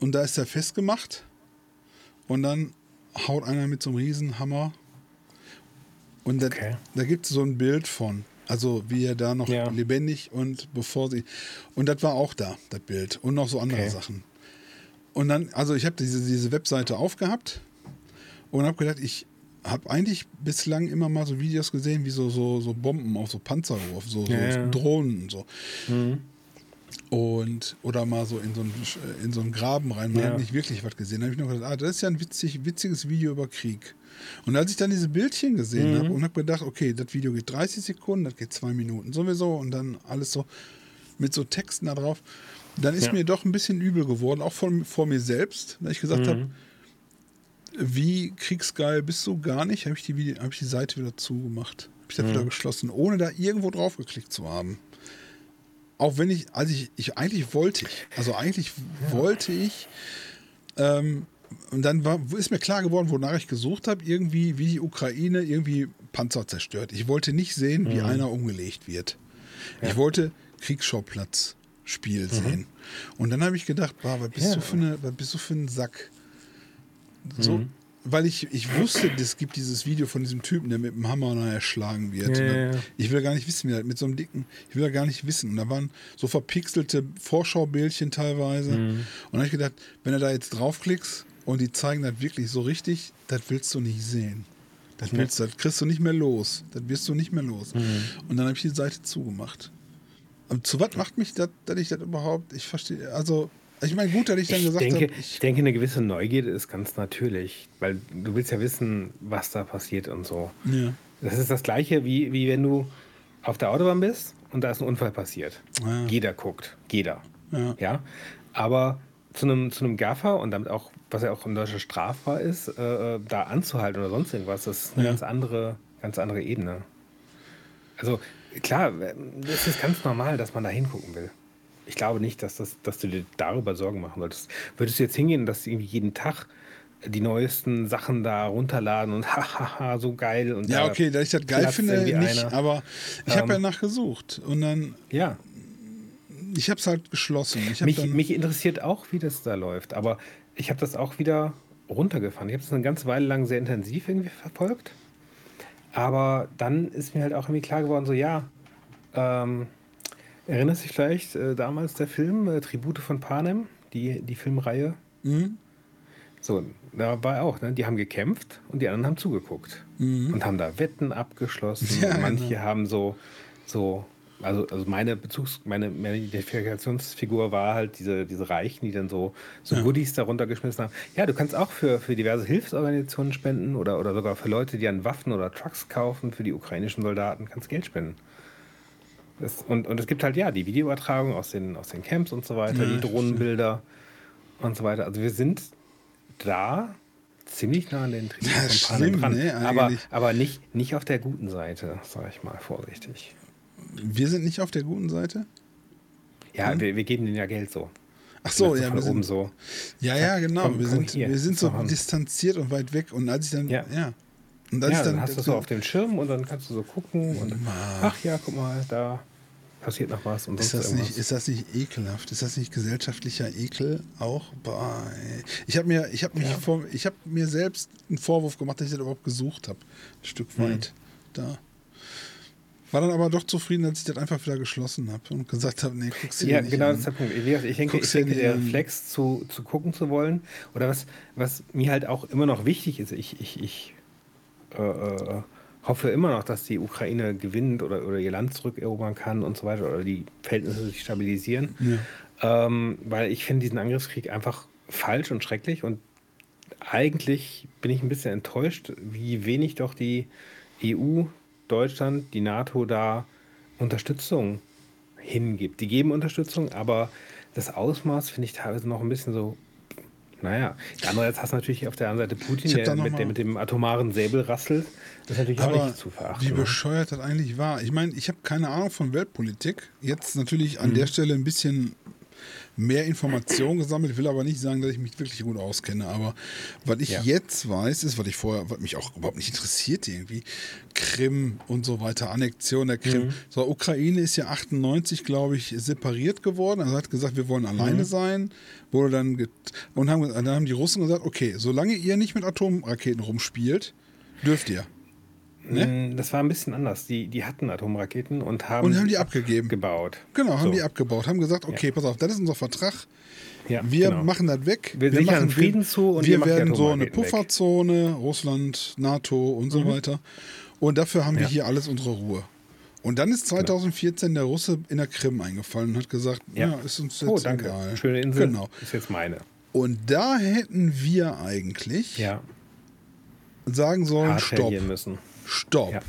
und da ist er festgemacht. Und dann haut einer mit so einem Riesenhammer. Und das, Okay. da gibt es so ein Bild von. Also wie er da noch Ja. lebendig und bevor sie. Und das war auch da, das Bild. Und noch so andere Okay. Sachen. Und dann, also ich habe diese, diese Webseite aufgehabt und habe gedacht, ich habe eigentlich bislang immer mal so Videos gesehen, wie so, so, so Bomben auf so Panzer geworfen, so, so Ja, ja. Drohnen und so. Mhm. Und, oder mal so in so einen, in so einen Graben rein. Man Ja. hat nicht wirklich was gesehen. Da habe ich noch gedacht, ah, das ist ja ein witzig, witziges Video über Krieg. Und als ich dann diese Bildchen gesehen Mhm. habe und habe gedacht, okay, das Video geht 30 Sekunden, das geht zwei Minuten sowieso und dann alles so mit so Texten da drauf. dann ist ja. mir doch ein bisschen übel geworden, auch von, vor mir selbst, weil ich gesagt mhm. habe, wie kriegsgeil bist du gar nicht, habe ich, die, hab ich die Seite wieder zugemacht. Habe ich da mhm. wieder geschlossen, ohne da irgendwo drauf geklickt zu haben. Auch wenn ich, also ich, ich eigentlich wollte ich, also eigentlich ja. wollte ich, ähm, und dann war, ist mir klar geworden, wonach ich gesucht habe, irgendwie, wie die Ukraine irgendwie Panzer zerstört. Ich wollte nicht sehen, wie mhm. einer umgelegt wird. Ja. Ich wollte Kriegsschauplatz Spiel mhm. sehen. Und dann habe ich gedacht, boah, was bist, ja. du für eine, was bist du für ein Sack? So, mhm. Weil ich, ich wusste, es gibt dieses Video von diesem Typen, der mit dem Hammer erschlagen wird. Ja, dann, ich will gar nicht wissen, wie er mit so einem dicken, ich will gar nicht wissen. Und da waren so verpixelte Vorschaubildchen teilweise. Mhm. Und dann habe ich gedacht, wenn du da jetzt draufklickst und die zeigen das wirklich so richtig, das willst du nicht sehen. Das, willst, das kriegst du nicht mehr los. Das wirst du nicht mehr los. Mhm. Und dann habe ich die Seite zugemacht. Und zu was macht mich das, dass ich das überhaupt, ich verstehe, also, ich meine, gut, dass ich dann ich gesagt habe. Ich, ich denke, eine gewisse Neugierde ist ganz natürlich, weil du willst ja wissen, was da passiert und so. Ja. Das ist das Gleiche, wie, wie wenn du auf der Autobahn bist und da ist ein Unfall passiert. Ja. Jeder guckt, jeder. Ja. ja? Aber zu einem, zu einem Gaffer und damit auch, was ja auch in Deutschland strafbar ist, äh, äh, da anzuhalten oder sonst irgendwas, das ist eine ganz andere, ganz andere Ebene. Also klar, es ist ganz normal, dass man da hingucken will. Ich glaube nicht, dass, das, dass du dir darüber Sorgen machen solltest. Würdest du jetzt hingehen, dass irgendwie jeden Tag die neuesten Sachen da runterladen und hahaha, so geil. Und ja, okay, da ich das geil finde, nicht, einer. aber ich ähm, habe ja nachgesucht und dann. Ja. Ich habe es halt geschlossen. mich, mich interessiert auch, wie das da läuft, aber ich habe das auch wieder runtergefahren. Ich habe es eine ganze Weile lang sehr intensiv irgendwie verfolgt. Aber dann ist mir halt auch irgendwie klar geworden, so ja, ähm, erinnert sich vielleicht äh, damals der Film äh, Tribute von Panem, die, die Filmreihe? Mhm. So, da war auch, ne? die haben gekämpft und die anderen haben zugeguckt mhm. und haben da Wetten abgeschlossen. Ja, Manche genau. haben so, so also, also meine Bezugs-, meine, meine Identifikationsfigur war halt diese, diese Reichen, die dann so, so ja. Goodies darunter geschmissen haben. Ja, du kannst auch für, für diverse Hilfsorganisationen spenden oder, oder sogar für Leute, die an Waffen oder Trucks kaufen, für die ukrainischen Soldaten, kannst Geld spenden. Das, und, und es gibt halt ja die Videoübertragung aus den, aus den Camps und so weiter, ja, die Drohnenbilder und so weiter. Also wir sind da ziemlich nah an den Trieben von Panem dran. Ne, aber, aber nicht, nicht auf der guten Seite, sage ich mal vorsichtig. Wir sind nicht auf der guten Seite? Ja, hm? wir, wir, geben denen ja Geld so. Ach so, ja, wir sind, so. Ja, ja, genau. Komm, wir sind, wir sind so distanziert und weit weg. Und als ich dann, ja. ja. Und als ja, ich dann, dann hast du so auf dem Schirm und dann kannst du so gucken und ach ja, guck mal, da passiert noch was. Und ist, das nicht, ist das nicht ekelhaft? Ist das nicht gesellschaftlicher Ekel auch? Boah, ich habe mir, ich mich, ja. vor, ich habe mir selbst einen Vorwurf gemacht, dass ich das überhaupt gesucht habe, ein Stück weit mhm. da. War dann aber doch zufrieden, als ich das einfach wieder geschlossen habe und gesagt habe, nee, guck's dir ja, nicht genau, an. das ist der Punkt. Ich denke, ich denke der Reflex zu, zu gucken zu wollen oder was, was mir halt auch immer noch wichtig ist, ich, ich, ich äh, äh, hoffe immer noch, dass die Ukraine gewinnt oder, oder ihr Land zurückerobern kann und so weiter oder die Verhältnisse sich stabilisieren. Ja. Ähm, weil ich finde diesen Angriffskrieg einfach falsch und schrecklich und eigentlich bin ich ein bisschen enttäuscht, wie wenig doch die EU Deutschland, die NATO da Unterstützung hingibt. Die geben Unterstützung, aber das Ausmaß finde ich teilweise noch ein bisschen so. Naja, andererseits hast du natürlich auf der anderen Seite Putin, der mit, der mit, dem atomaren Säbel rasselt. Das ist natürlich auch nicht zu verachten. Wie ne? bescheuert das eigentlich war. Ich meine, ich habe keine Ahnung von Weltpolitik. Jetzt natürlich an mhm. der Stelle ein bisschen mehr Informationen gesammelt, will aber nicht sagen, dass ich mich wirklich gut auskenne. Aber was ich ja. jetzt weiß, ist, was ich vorher, was mich auch überhaupt nicht interessiert irgendwie, Krim und so weiter, Annexion der Krim. Mhm. So, Ukraine ist ja 98, glaube ich, separiert geworden. Also hat gesagt, wir wollen alleine mhm. sein. Wurde dann und haben, dann haben die Russen gesagt, okay, solange ihr nicht mit Atomraketen rumspielt, dürft ihr. Ne? Mm, das war ein bisschen anders. Die, die hatten Atomraketen und haben, und haben die abgegeben. Gebaut. Genau, haben so. die abgebaut. Haben gesagt, okay, ja. pass auf, das ist unser Vertrag. Ja, wir genau. machen das weg. Wir, wir machen Frieden zu und wir werden so eine Pufferzone, weg. Russland, NATO und so mhm. weiter. Und dafür haben ja. wir hier alles unsere Ruhe. Und dann ist 2014 genau. der Russe in der Krim eingefallen und hat gesagt, ja, ist uns jetzt oh, danke. egal. Schöne Insel, genau. ist jetzt meine. Und da hätten wir eigentlich sagen sollen, stopp. Müssen. Stopp. Ja.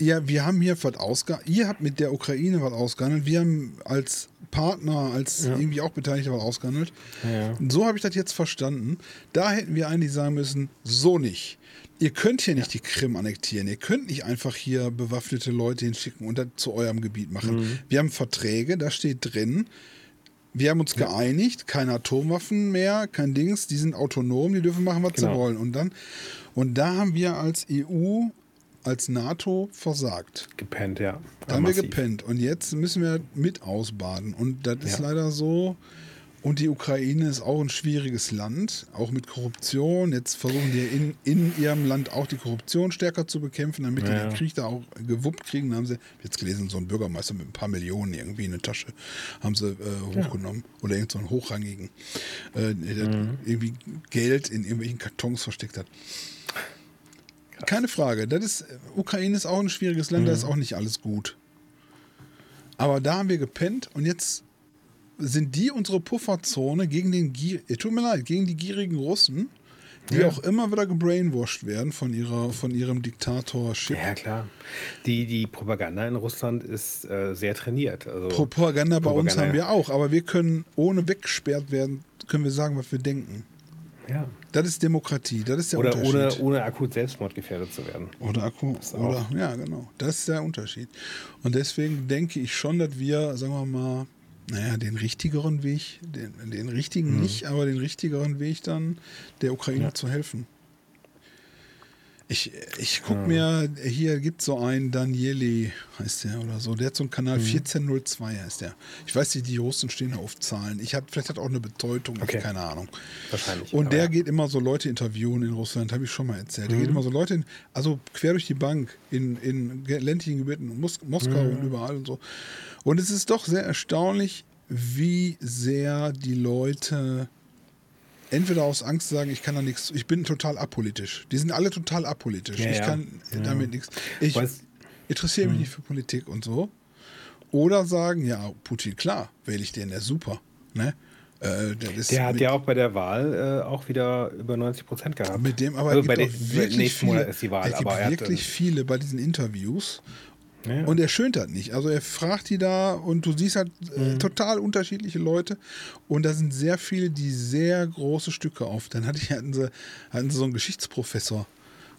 Ja, wir haben hier was ausgehandelt. Ihr habt mit der Ukraine was ausgehandelt. Wir haben als Partner, als Ja. irgendwie auch Beteiligter was ausgehandelt. Ja. So habe ich das jetzt verstanden. Da hätten wir eigentlich sagen müssen, so nicht. Ihr könnt hier nicht die Krim annektieren. Ihr könnt nicht einfach hier bewaffnete Leute hinschicken und das zu eurem Gebiet machen. Mhm. Wir haben Verträge, da steht drin, wir haben uns geeinigt, keine Atomwaffen mehr, kein Dings, die sind autonom, die dürfen machen, was sie Genau. wollen. Und dann, und da haben wir als EU, als NATO versagt. Gepennt, ja. Da haben wir gepennt. Und jetzt müssen wir mit ausbaden. Und das ist Ja. leider so. Und die Ukraine ist auch ein schwieriges Land, auch mit Korruption. Jetzt versuchen die in, in ihrem Land auch die Korruption stärker zu bekämpfen, damit die Ja. den Krieg da auch gewuppt kriegen. Da haben sie jetzt gelesen, so ein Bürgermeister mit ein paar Millionen irgendwie in eine Tasche haben sie äh, hochgenommen. Oder irgend so einen hochrangigen, äh, der Mhm. irgendwie Geld in irgendwelchen Kartons versteckt hat. Keine Frage. Das ist, Ukraine ist auch ein schwieriges Land, da ist auch nicht alles gut. Aber da haben wir gepennt und jetzt sind die unsere Pufferzone gegen den Gier, tut mir leid, gegen die gierigen Russen, die Ja. auch immer wieder gebrainwashed werden von ihrer, von ihrem Diktatorship. Ja, klar. Die, die Propaganda in Russland ist äh, sehr trainiert. Also, Propaganda bei uns Propaganda, haben ja. wir auch, aber wir können ohne weggesperrt werden, können wir sagen, was wir denken. Ja. Das ist Demokratie, das ist der Oder ohne, Unterschied. ohne akut selbstmordgefährdet zu werden. Oder auch. Oder, ja, genau. Das ist der Unterschied. Und deswegen denke ich schon, dass wir, sagen wir mal, naja, den richtigeren Weg, den, den richtigen nicht, aber den richtigeren Weg dann der Ukraine Ja. zu helfen. Ich, ich gucke mir, hier gibt es so einen, Danieli heißt der oder so, der hat so einen Kanal 1402 heißt der. Ich weiß nicht, die Russen stehen da auf Zahlen. Ich hab, vielleicht hat er auch eine Bedeutung, Okay. keine Ahnung. Wahrscheinlich. Und der geht immer so Leute interviewen in Russland, habe ich schon mal erzählt. Der Mhm. geht immer so Leute, in, also quer durch die Bank, in, in ländlichen Gebieten, Mos Moskau Mhm. und überall und so. Und es ist doch sehr erstaunlich, wie sehr die Leute entweder aus Angst sagen, ich kann da nichts, ich bin total apolitisch. Die sind alle total apolitisch. Ja, ich ja. kann damit nichts. Ich Weiß- interessiere mich nicht für Politik und so. Oder sagen, ja, Putin, klar, wähle ich den, der ist super. Ne? Äh, der Der hat ja auch bei der Wahl äh, auch wieder über 90 Prozent gehabt. Mit dem aber also bei den, wirklich nächsten viele, Monat ist die Wahl, aber er wirklich viele bei diesen Interviews Ja. und er schönt das nicht. Also er fragt die da und du siehst halt äh, Mhm. total unterschiedliche Leute und da sind sehr viele, die sehr große Stücke auf. Dann hatte ich, hatten, sie, hatten sie so einen Geschichtsprofessor,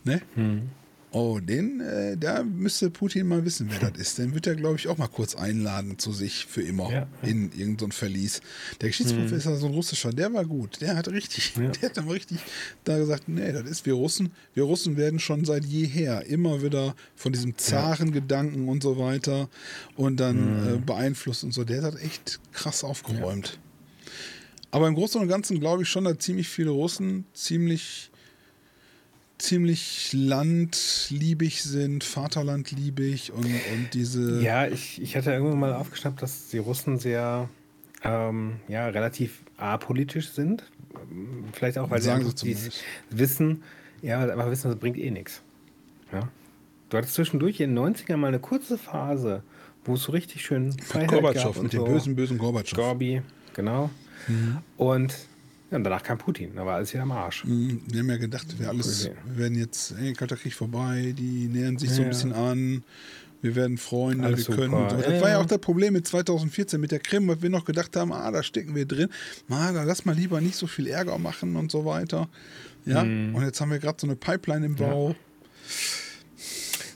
ne? Mhm. Oh, den, äh, da müsste Putin mal wissen, wer das ist. Den wird er, glaube ich, auch mal kurz einladen zu sich für immer Ja, ja. in irgendein so Verlies. Der Geschichtsprofessor, so ein russischer, der war gut. Der hat richtig, Ja. der hat dann richtig da gesagt, nee, das ist wir Russen. Wir Russen werden schon seit jeher immer wieder von diesem Zarengedanken und so weiter und dann äh, beeinflusst und so. Der hat echt krass aufgeräumt. Aber im Großen und Ganzen glaube ich schon, dass ziemlich viele Russen ziemlich ziemlich landliebig sind, Vaterlandliebig und, und diese Ja, ich, ich hatte irgendwann mal aufgeschnappt, dass die Russen sehr, ähm, ja, relativ apolitisch sind. Vielleicht auch, weil Sagen sie sie wissen, ja, einfach wissen, das bringt eh nichts. Ja. Du hattest zwischendurch in den 90ern mal eine kurze Phase, wo es so richtig schön Freiheit gab Gorbatschow, und mit so. dem bösen, bösen Gorbatschow. Gorbi, genau. Mhm. Und, ja, und danach kam Putin, da war alles wieder am Arsch. Mhm, Wir haben ja gedacht, wir alles, wir werden jetzt, ey, Kalter Krieg vorbei, die nähern sich so ein Ja. bisschen an, wir werden Freunde, Alles wir können. so. Das Ja, war ja ja. auch das Problem mit 2014 mit der Krim, weil wir noch gedacht haben, ah, da stecken wir drin, ah, da lass mal lieber nicht so viel Ärger machen und so weiter. Ja, Mhm. und jetzt haben wir gerade so eine Pipeline im Bau.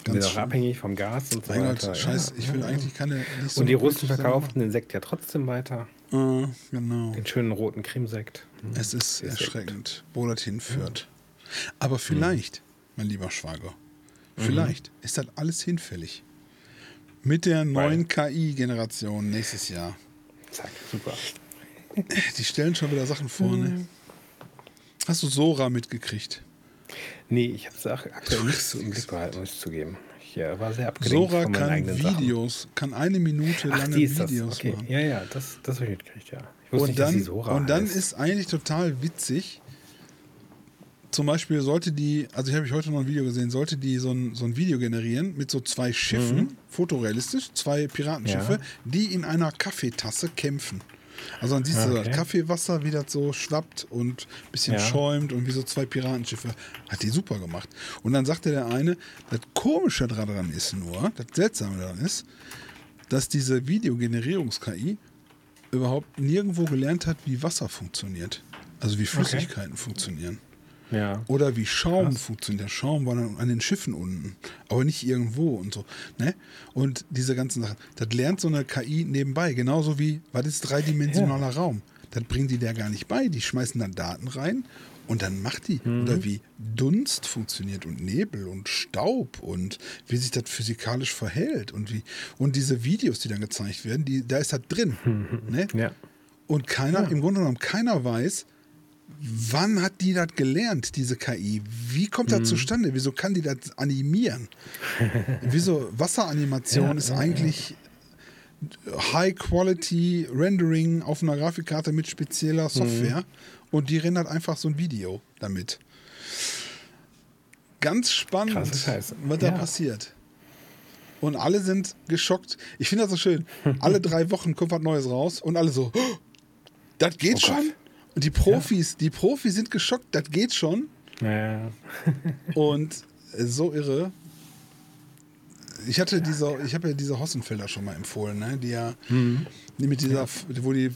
Wir sind auch abhängig vom Gas und so weiter. Ja, ich will ja, ja. eigentlich keine. Und die Russen verkauften den Sekt ja trotzdem weiter. Äh, genau. Den schönen roten Krimsekt. Es ist Sekt. erschreckend, wo das hinführt. Aber vielleicht, mein lieber Schwager, vielleicht ist das alles hinfällig. Mit der neuen KI-Generation nächstes Jahr. Zack, super. Die stellen schon wieder Sachen vor, ne? Hast du Sora mitgekriegt? Nee, ich habe es aktuell nicht so im Blick behalten, muss ich zugeben. Ich äh, war sehr abgelenkt Sora von meinen kann eigenen Sachen. Videos, kann eine Minute Ach, lange. Videos Okay. machen. Ja, ja, das, das habe ich mitgekriegt, ja. Ich Und nicht, dann, und dann heißt. ist eigentlich total witzig, zum Beispiel sollte die, also ich habe ich heute noch ein Video gesehen, sollte die so ein, so ein Video generieren mit so zwei Schiffen, fotorealistisch, zwei Piratenschiffe, Mhm. Ja. die in einer Kaffeetasse kämpfen. Also dann siehst du Okay. das Kaffeewasser, wie das so schwappt und ein bisschen Ja. schäumt und wie so zwei Piratenschiffe. Hat die super gemacht. Und dann sagte der eine, das Komische daran ist nur, das Seltsame daran ist, dass diese Videogenerierungs-KI überhaupt nirgendwo gelernt hat, wie Wasser funktioniert. Also wie Flüssigkeiten funktionieren. Ja. Oder wie Schaum Krass. funktioniert. Der Schaum war dann an den Schiffen unten, aber nicht irgendwo und so. Ne? Und diese ganzen Sachen, das lernt so eine KI nebenbei, genauso wie, was ist dreidimensionaler Raum? Das bringen die der gar nicht bei. Die schmeißen dann Daten rein und dann macht die. Mhm. Oder wie Dunst funktioniert und Nebel und Staub und wie sich das physikalisch verhält und wie. Und diese Videos, die dann gezeigt werden, die, da ist das drin. Ne? Ja. Und keiner, im Grunde genommen, keiner weiß, wann hat die das gelernt, diese KI? Wie kommt Mhm. das zustande? Wieso kann die das animieren? Wieso Wasseranimation Ja, ist ja, eigentlich High Quality Rendering auf einer Grafikkarte mit spezieller Software Mhm. und die rendert einfach so ein Video damit. Ganz spannend, was da Ja. passiert. Und alle sind geschockt. Ich finde das so schön. Alle drei Wochen kommt was Neues raus und alle so, "Oh, das geht Oh schon. Und die Profis, die Profis sind geschockt, das geht schon. Ja. Und äh, so irre. Ich hatte diese, ich habe ja diese Hossenfelder schon mal empfohlen, ne? die ja, Mhm. die mit dieser, wo die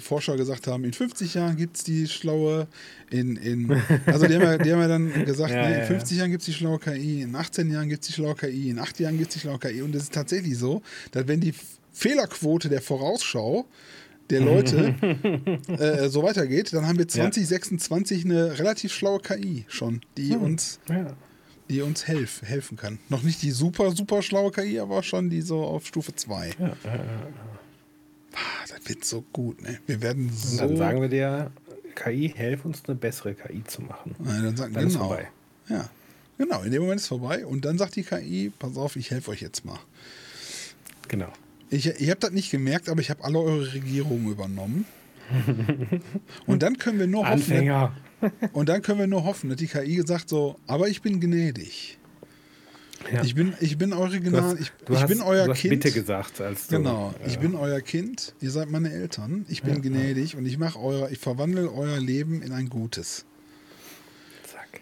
Forscher gesagt haben, in 50 Jahren gibt es die schlaue, in, in also die haben, ja, die haben ja dann gesagt, Ja, ne, ja, in ja. 50 Jahren gibt es die schlaue KI, in 18 Jahren gibt es die schlaue KI, in 8 Jahren gibt es die schlaue KI. Und es ist tatsächlich so, dass wenn die Fehlerquote der Vorausschau der Leute äh, so weitergeht, dann haben wir 2026 eine relativ schlaue KI schon, die uns ja. die uns helf, helfen kann. Noch nicht die super, super schlaue KI, aber schon die so auf Stufe 2. ja, ja, ja. Ah, das wird so gut, ne? Wir werden Und so. dann sagen wir dir, KI, helf uns eine bessere KI zu machen. Nein, dann sagen, Dann ist genau. vorbei. Ja. Genau, in dem Moment ist vorbei und dann sagt die KI, pass auf, ich helfe euch jetzt mal. Genau. Ich, ich habe das nicht gemerkt, aber ich habe alle eure Regierungen übernommen. Und dann können wir nur hoffen, Anfänger. und dann können wir nur hoffen, dass die KI gesagt so, aber ich bin gnädig. Ja. Ich bin, ich bin eure Gnade, ich, ich hast, bin euer Kind. bitte gesagt, als du. Genau, ich äh, bin euer Kind, ihr seid meine Eltern, ich bin gnädig und ich mache euer, ich verwandle euer Leben in ein gutes.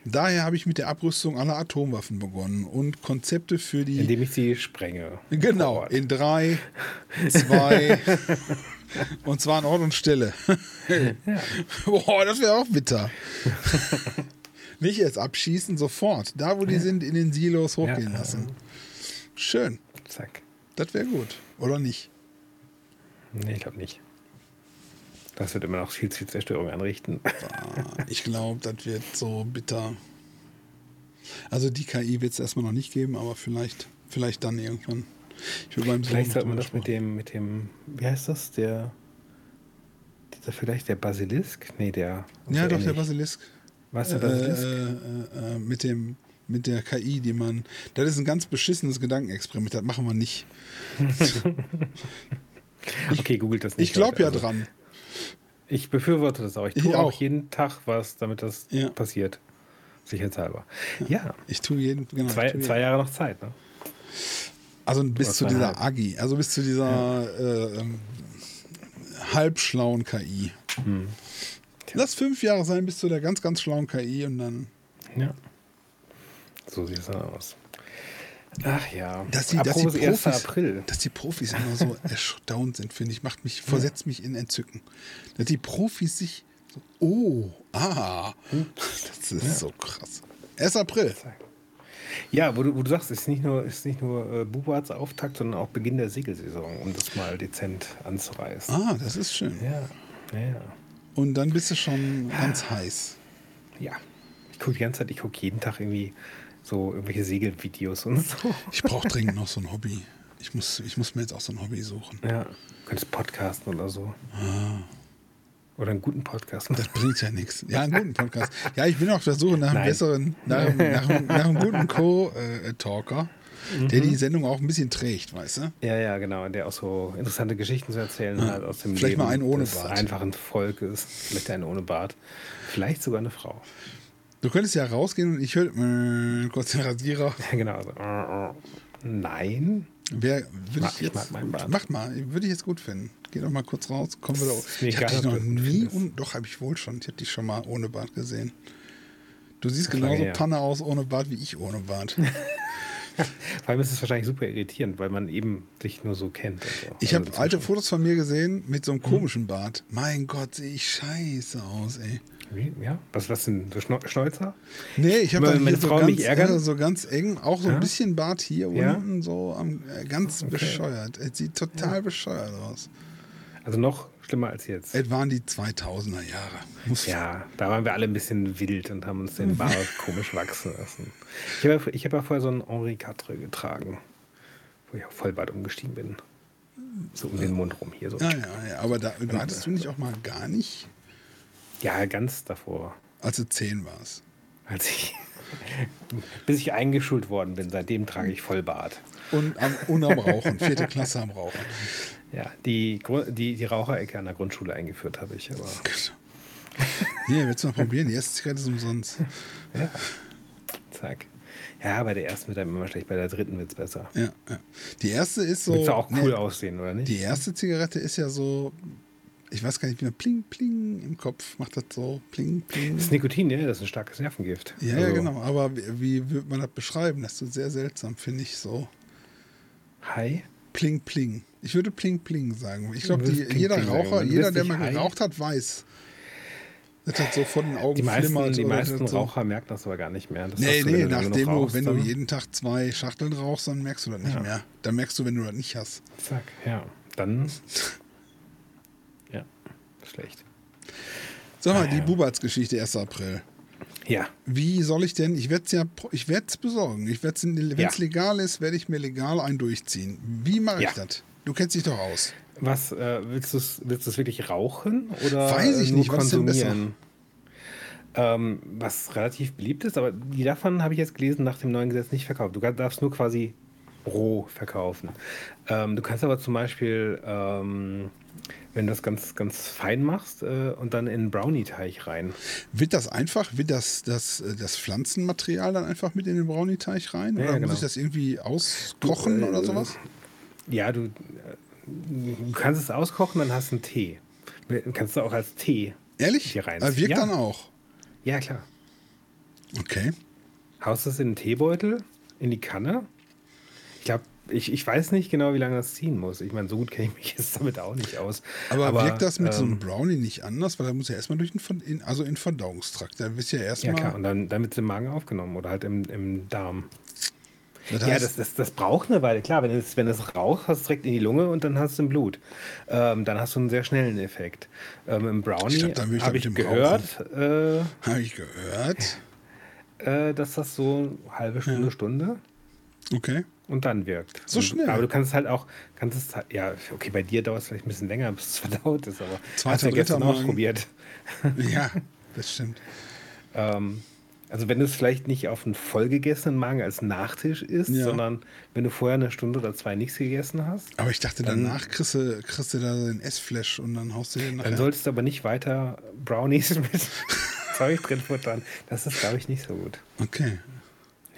Daher habe ich mit der Abrüstung aller Atomwaffen begonnen und Konzepte für die. Indem ich sie sprenge. genau, in drei, zwei und zwar an Ort und Stelle. Boah, das wäre auch bitter. Nicht erst abschießen, sofort. Da, wo die sind, in den Silos hochgehen Ja, lassen. Schön, Zack. das wäre gut. Oder nicht? Nee, ich glaube nicht. Das wird immer noch viel, viel Zerstörung anrichten. Ah, Ich glaube, das wird so bitter. Also die KI wird es erstmal noch nicht geben, aber vielleicht, vielleicht dann irgendwann. Ich Vielleicht sollte man das mit dem, mit dem, wie heißt das? Der, dieser vielleicht der Basilisk? Nee, der. Ja, doch, der ähnlich. Basilisk. Was Äh, der Basilisk? äh, äh, mit dem mit der KI, die man. Das ist ein ganz beschissenes Gedankenexperiment, das machen wir nicht. okay, googelt das nicht. Ich glaube ja. Also, dran. Ich befürworte das auch. Ich Ich tue auch. auch. jeden Tag was, damit das Ja. passiert. Sicherheitshalber. Ja, Ich tue jeden. Genau, ich zwei, tue zwei jeden. Jahre noch Zeit. Ne? Also bis zu dieser zweieinhalb. Agi, also bis zu dieser äh, ähm, halbschlauen KI. Hm. Lass fünf Jahre sein bis zu der ganz, ganz schlauen KI und dann. Ja. So sieht es dann aus. Ach ja. Dass die, dass, die Apropos 1. Profis, April. dass die Profis immer so erstaunt sind, finde ich, macht mich, versetzt mich in Entzücken. Dass die Profis sich so, oh, ah, das ist so krass. 1. April. Ja, wo du, wo du sagst, es ist nicht nur, ist nicht nur äh, Bubarts Auftakt, sondern auch Beginn der Segelsaison, um das mal dezent anzureißen. Ah, das ist schön. Ja, ja, ja. Und dann bist du schon ganz heiß. Ja. Ich gucke die ganze Zeit, ich gucke jeden Tag irgendwie so irgendwelche Segelvideos und so. Ich brauche dringend noch so ein Hobby. Ich muss, ich muss mir jetzt auch so ein Hobby suchen. Ja. Du könntest podcasten oder so. Oder einen guten Podcast machen. Das bringt ja nichts. Ja, einen guten Podcast. Ja, ich bin auf der Suche nach einem Nein. besseren, nach, einem- nach, einem- nach einem guten Co-Talker, der Mhm. die Sendung auch ein bisschen trägt, weißt du? Ja, ja, genau. Der auch so interessante Geschichten zu erzählen hat aus dem Vielleicht Leben mal einen ohne des Bart. einfachen Volkes. Vielleicht einen ohne Bart. Vielleicht sogar eine Frau. Du könntest ja rausgehen und ich höre äh, kurz den Rasierer. Ja, genau. Also, äh, äh. Nein. Wer würde ich ich jetzt. mag meinen Bart. Mach mal, würde ich jetzt gut finden. Geh doch mal kurz raus, kommen wir da. ist mir Ich habe dich noch nie, findest. un, doch habe ich wohl schon. Ich habe dich schon mal ohne Bart gesehen. Du siehst genauso her. Panne aus ohne Bart wie ich ohne Bart. Vor allem ist es wahrscheinlich super irritierend, weil man eben sich nur so kennt. und so. Ich Also habe alte Fotos von mir gesehen mit Mhm. so einem komischen Bart. Mein Gott, sehe ich scheiße aus, ey. Wie? Ja? Was, was denn? So Schnäuzer? Nee, ich habe meine hier so Frau ganz, mich ärgert? äh, so ganz eng, auch so Ja? ein bisschen Bart hier Ja? unten, so am, äh, ganz bescheuert. Es sieht total bescheuert aus. Also noch schlimmer als jetzt. Es waren die 2000er Jahre. Muss Ja, da waren wir alle ein bisschen wild und haben uns den Bart komisch wachsen lassen. Ich habe ja, ich habe ja vorher so einen Henri Quatre getragen, wo ich auf Vollbart umgestiegen bin. So um den Mund rum hier so. Ja, ja, ja, aber da hattest du nicht auch mal gar nicht, Ja, ganz davor. als du 10 warst. Als ich, bis ich eingeschult worden bin, seitdem trage ich Vollbart. Und am, und am Rauchen, vierte Klasse am Rauchen. Ja, die, die, die Raucherecke an der Grundschule eingeführt habe ich, aber Hier, willst du mal probieren? Die erste Zigarette ist umsonst. zack. Ja, bei der ersten wird einem immer schlecht, bei der dritten wird es besser. Ja, ja. Die erste ist so. Willst du auch cool nee, aussehen, oder nicht? Die erste Zigarette ist ja so, ich weiß gar nicht mehr, pling, pling im Kopf macht das so, pling, pling. Das ist Nikotin, ja, das ist ein starkes Nervengift. Ja, ja, Also, genau. Aber wie, wie würde man das beschreiben? Das ist so sehr seltsam, finde ich so. Hi. Pling, pling. Ich würde pling, pling sagen. Ich glaube, jeder Pling. Raucher, jeder, der mal geraucht hat, weiß. Das hat so vor den Augen Die meisten, flimmert. die meisten so. Raucher merken das aber gar nicht mehr. Das Nee, nee, wenn du genug nachdem du, rauchst, wenn du jeden Tag zwei Schachteln rauchst, dann merkst du das nicht Ja. mehr. Dann merkst du, wenn du das nicht hast. Zack, ja. Dann. Schlecht. Sag mal, Ah, die ja. Bubatz-Geschichte, 1. April. Ja, Wie soll ich denn, ich werde es ja, ich werde es besorgen. Ich werde wenn es Ja. legal ist, werde ich mir legal einen durchziehen. Wie mache ich Ja. das? Du kennst dich doch aus. was äh, willst du es willst du's wirklich rauchen oder Weiß ich nicht, was konsumieren? Ähm, was relativ beliebt ist, aber die davon habe ich jetzt gelesen, nach dem neuen Gesetz nicht verkauft. Du darfst nur quasi roh verkaufen. Ähm, du kannst aber zum Beispiel, ähm, wenn du das ganz, ganz fein machst äh, und dann in einen Brownie-Teig rein. Wird das einfach, wird das, das, äh, das Pflanzenmaterial dann einfach mit in den Brownie-Teig rein? Ja, oder ja, muss genau. ich das irgendwie auskochen Du, äh, oder sowas? Ja, du, äh, du kannst es auskochen, dann hast du einen Tee. Kannst du auch als Tee. Ehrlich? hier rein. Aber wirkt Ja. dann auch. Ja, klar. Okay. Haust es in den Teebeutel, in die Kanne. Ich glaube, ich, ich weiß nicht genau, wie lange das ziehen muss. Ich meine, so gut kenne ich mich jetzt damit auch nicht aus. Aber, wirkt das mit so einem ähm, Brownie nicht anders? Weil da muss ja erstmal durch den, in, also in Verdauungstrakt. Da bist ja Ja, erstmal. klar. Und dann, dann wird es im Magen aufgenommen oder halt im, im Darm. das ja, heißt, das, das, das braucht eine Weile. Klar, wenn es, wenn es raucht, hast du es direkt in die Lunge und dann hast du im Blut. Ähm, dann hast du einen sehr schnellen Effekt. Ähm, Im Brownie habe ich gehört, äh, habe ich gehört. äh, dass das so eine halbe Stunde, Stunde Okay. Und dann wirkt. So schnell? Aber du kannst es halt auch, kannst es halt, ja, okay, bei dir dauert es vielleicht ein bisschen länger, bis es verdaut ist, aber Zweiter, hast ja gestern auch probiert. Ja, das stimmt. Ähm, also wenn du es vielleicht nicht auf einen vollgegessenen Magen als Nachtisch isst, Ja. sondern wenn du vorher eine Stunde oder zwei nichts gegessen hast, Aber ich dachte, danach kriegst du, kriegst du da den Essflash und dann haust du den nachher. dann solltest du aber nicht weiter Brownies mit Zeug drin futtern. Das ist, glaube ich, nicht so gut. Okay.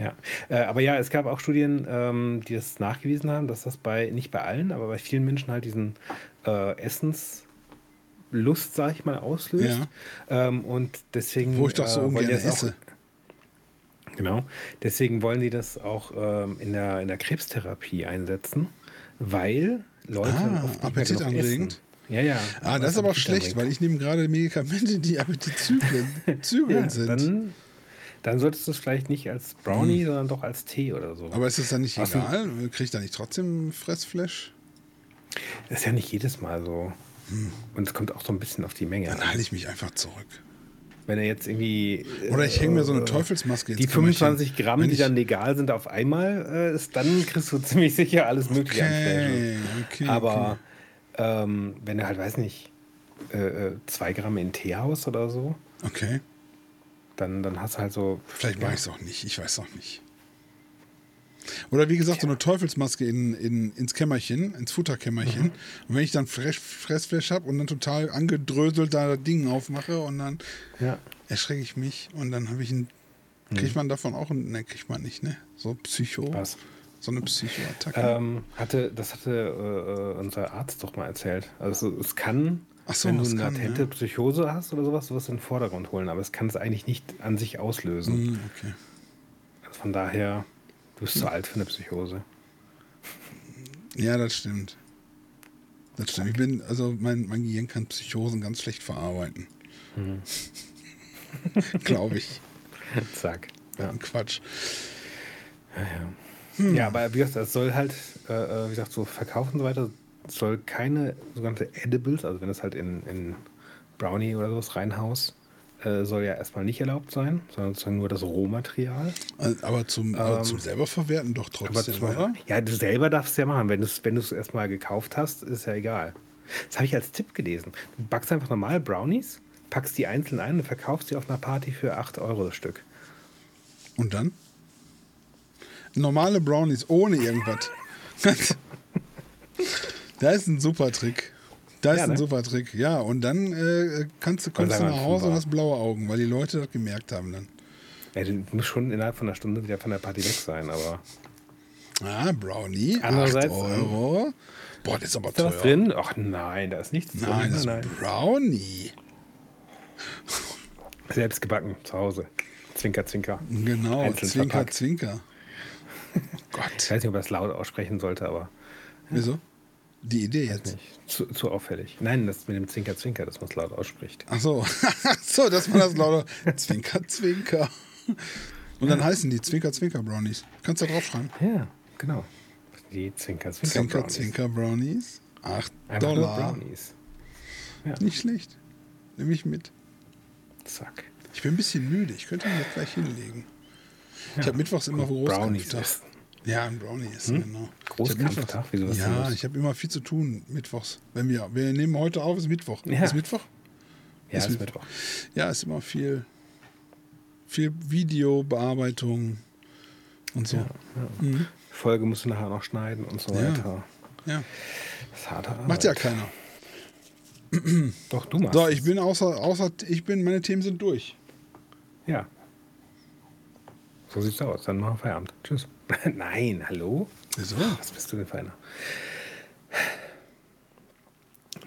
Ja, äh, aber ja, es gab auch Studien, ähm, die das nachgewiesen haben, dass das bei, nicht bei allen, aber bei vielen Menschen halt diesen äh, Essenslust, sag ich mal, auslöst. Ähm, und deswegen. Wo ich doch so äh, wollen ungern die das esse. Auch, genau. Deswegen wollen die das auch ähm, in, der, in der Krebstherapie einsetzen, weil Leute Ah, oft genug essen. Ja, ja. Ah, das ist aber schlecht, weil ich nehme gerade Medikamente, die appetitzügeln zügeln ja, sind. Dann, dann solltest du es vielleicht nicht als Brownie, sondern doch als Tee oder so. Hm. aber ist das dann nicht du- egal? Kriege ich da nicht trotzdem Fressflash? Das ist ja nicht jedes Mal so. Und es kommt auch so ein bisschen auf die Menge Dann an. halte ich mich einfach zurück. Wenn er jetzt irgendwie. Oder ich hänge mir so eine äh, Teufelsmaske Die ins Kämmerchen. 25 Gramm, die ich- dann legal sind, auf einmal äh, ist, dann kriegst du ziemlich sicher alles Mögliche. Okay, okay. Aber ähm, wenn du halt, weiß nicht, äh, äh, zwei Gramm in Tee haust oder so, Okay. Dann, dann hast du halt so. Vielleicht mache ich es auch nicht. Ich weiß auch nicht. Oder wie gesagt, so eine Teufelsmaske in, in, ins Kämmerchen, ins Futterkämmerchen. Mhm. Und wenn ich dann Fresh, Fressflash habe und dann total angedröselt da Ding aufmache und dann Ja. erschrecke ich mich und dann habe ich ein. Kriegt man davon auch ein. Ne, kriegt man nicht, ne? So Psycho. Mhm. Was? So eine Psychoattacke. Ähm, hatte, das hatte äh, unser Arzt doch mal erzählt. Also es kann, so, wenn du eine latente ja. Psychose hast oder sowas, du wirst in den Vordergrund holen, aber es kann es eigentlich nicht an sich auslösen. Hm, okay. Also von daher, du bist zu alt für eine Psychose. Ja, das stimmt. Das stimmt. Ich bin, also mein, mein Gehirn kann Psychosen ganz schlecht verarbeiten. Mhm. Glaube ich. Zack. Ja. Quatsch. Ja, ja. ja, aber wie gesagt, es soll halt, äh, äh, wie gesagt, so verkaufen und so weiter, soll keine sogenannte Edibles, also wenn es halt in, in Brownie oder sowas reinhaust, äh, soll ja erstmal nicht erlaubt sein, sondern sozusagen nur das Rohmaterial. Also, Aber zum, aber Ähm, zum selber verwerten doch Aber trotzdem, zum, oder? ja, du selber darfst es ja machen. Wenn du es wenn du's erstmal gekauft hast, ist ja egal. Das habe ich als Tipp gelesen. Du backst einfach normal Brownies, packst die einzeln ein und verkaufst sie auf einer Party für 8 Euro das Stück. Und dann? Normale Brownies ohne irgendwas. da ist ein super Trick. Da ist Ja, ein ne? super Trick. Ja, und dann äh, kannst du, kommst du nach Hause und hast blaue Augen, weil die Leute das gemerkt haben dann. Ja, du musst schon innerhalb von einer Stunde wieder von der Party weg sein, aber. Ah, Brownie, 8 Andererseits, Euro. Boah, das ist aber Ist da teuer. was drin? Ach nein, da ist nichts Nein, das drin. ist Brownie. Selbst gebacken, zu Hause. Zwinker, zwinker. Genau, Einzeln Zwinker, verpackt. Zwinker. Ich Gott, weiß nicht, ob er es laut aussprechen sollte, aber wieso? Die Idee jetzt. nicht. Zu, zu auffällig. Nein, das mit dem Zwinker, zwinker, dass man es laut ausspricht. Ach so, so, dass man das lauter Zwinker, Zwinker. Und dann heißen die Zwinker, Zwinker Brownies. Kannst du da draufschreiben? Ja, genau. Die Zwinker, Zwinker. Zwinker, Brownies. Zwinker Brownies. 8 Einfach Dollar. Brownies. Nicht schlecht. Nehme ich mit. Zack. Ich bin ein bisschen müde. Ich könnte mich jetzt gleich hinlegen. Ich habe mittwochs immer Großkampftag. Ja, ein Brownie essen, genau. Großkampftag? Wieso, was Ja, ich habe immer viel zu tun mittwochs. Wenn wir, wir nehmen heute auf, ist Mittwoch. Ja. Ist Mittwoch? Ja, Ist ist Mittwoch. Mittwoch. Ja, ist immer viel, viel Videobearbeitung und so. Ja, ja. Folge musst du nachher noch schneiden und so weiter. Ja. Das ist harte. Macht ja keiner. Doch, du machst So, ich bin außer, außer ich bin, meine Themen sind durch. Ja. So sieht's aus. Dann machen wir Feierabend. Tschüss. Nein, hallo? Wieso? Was bist du denn für einer?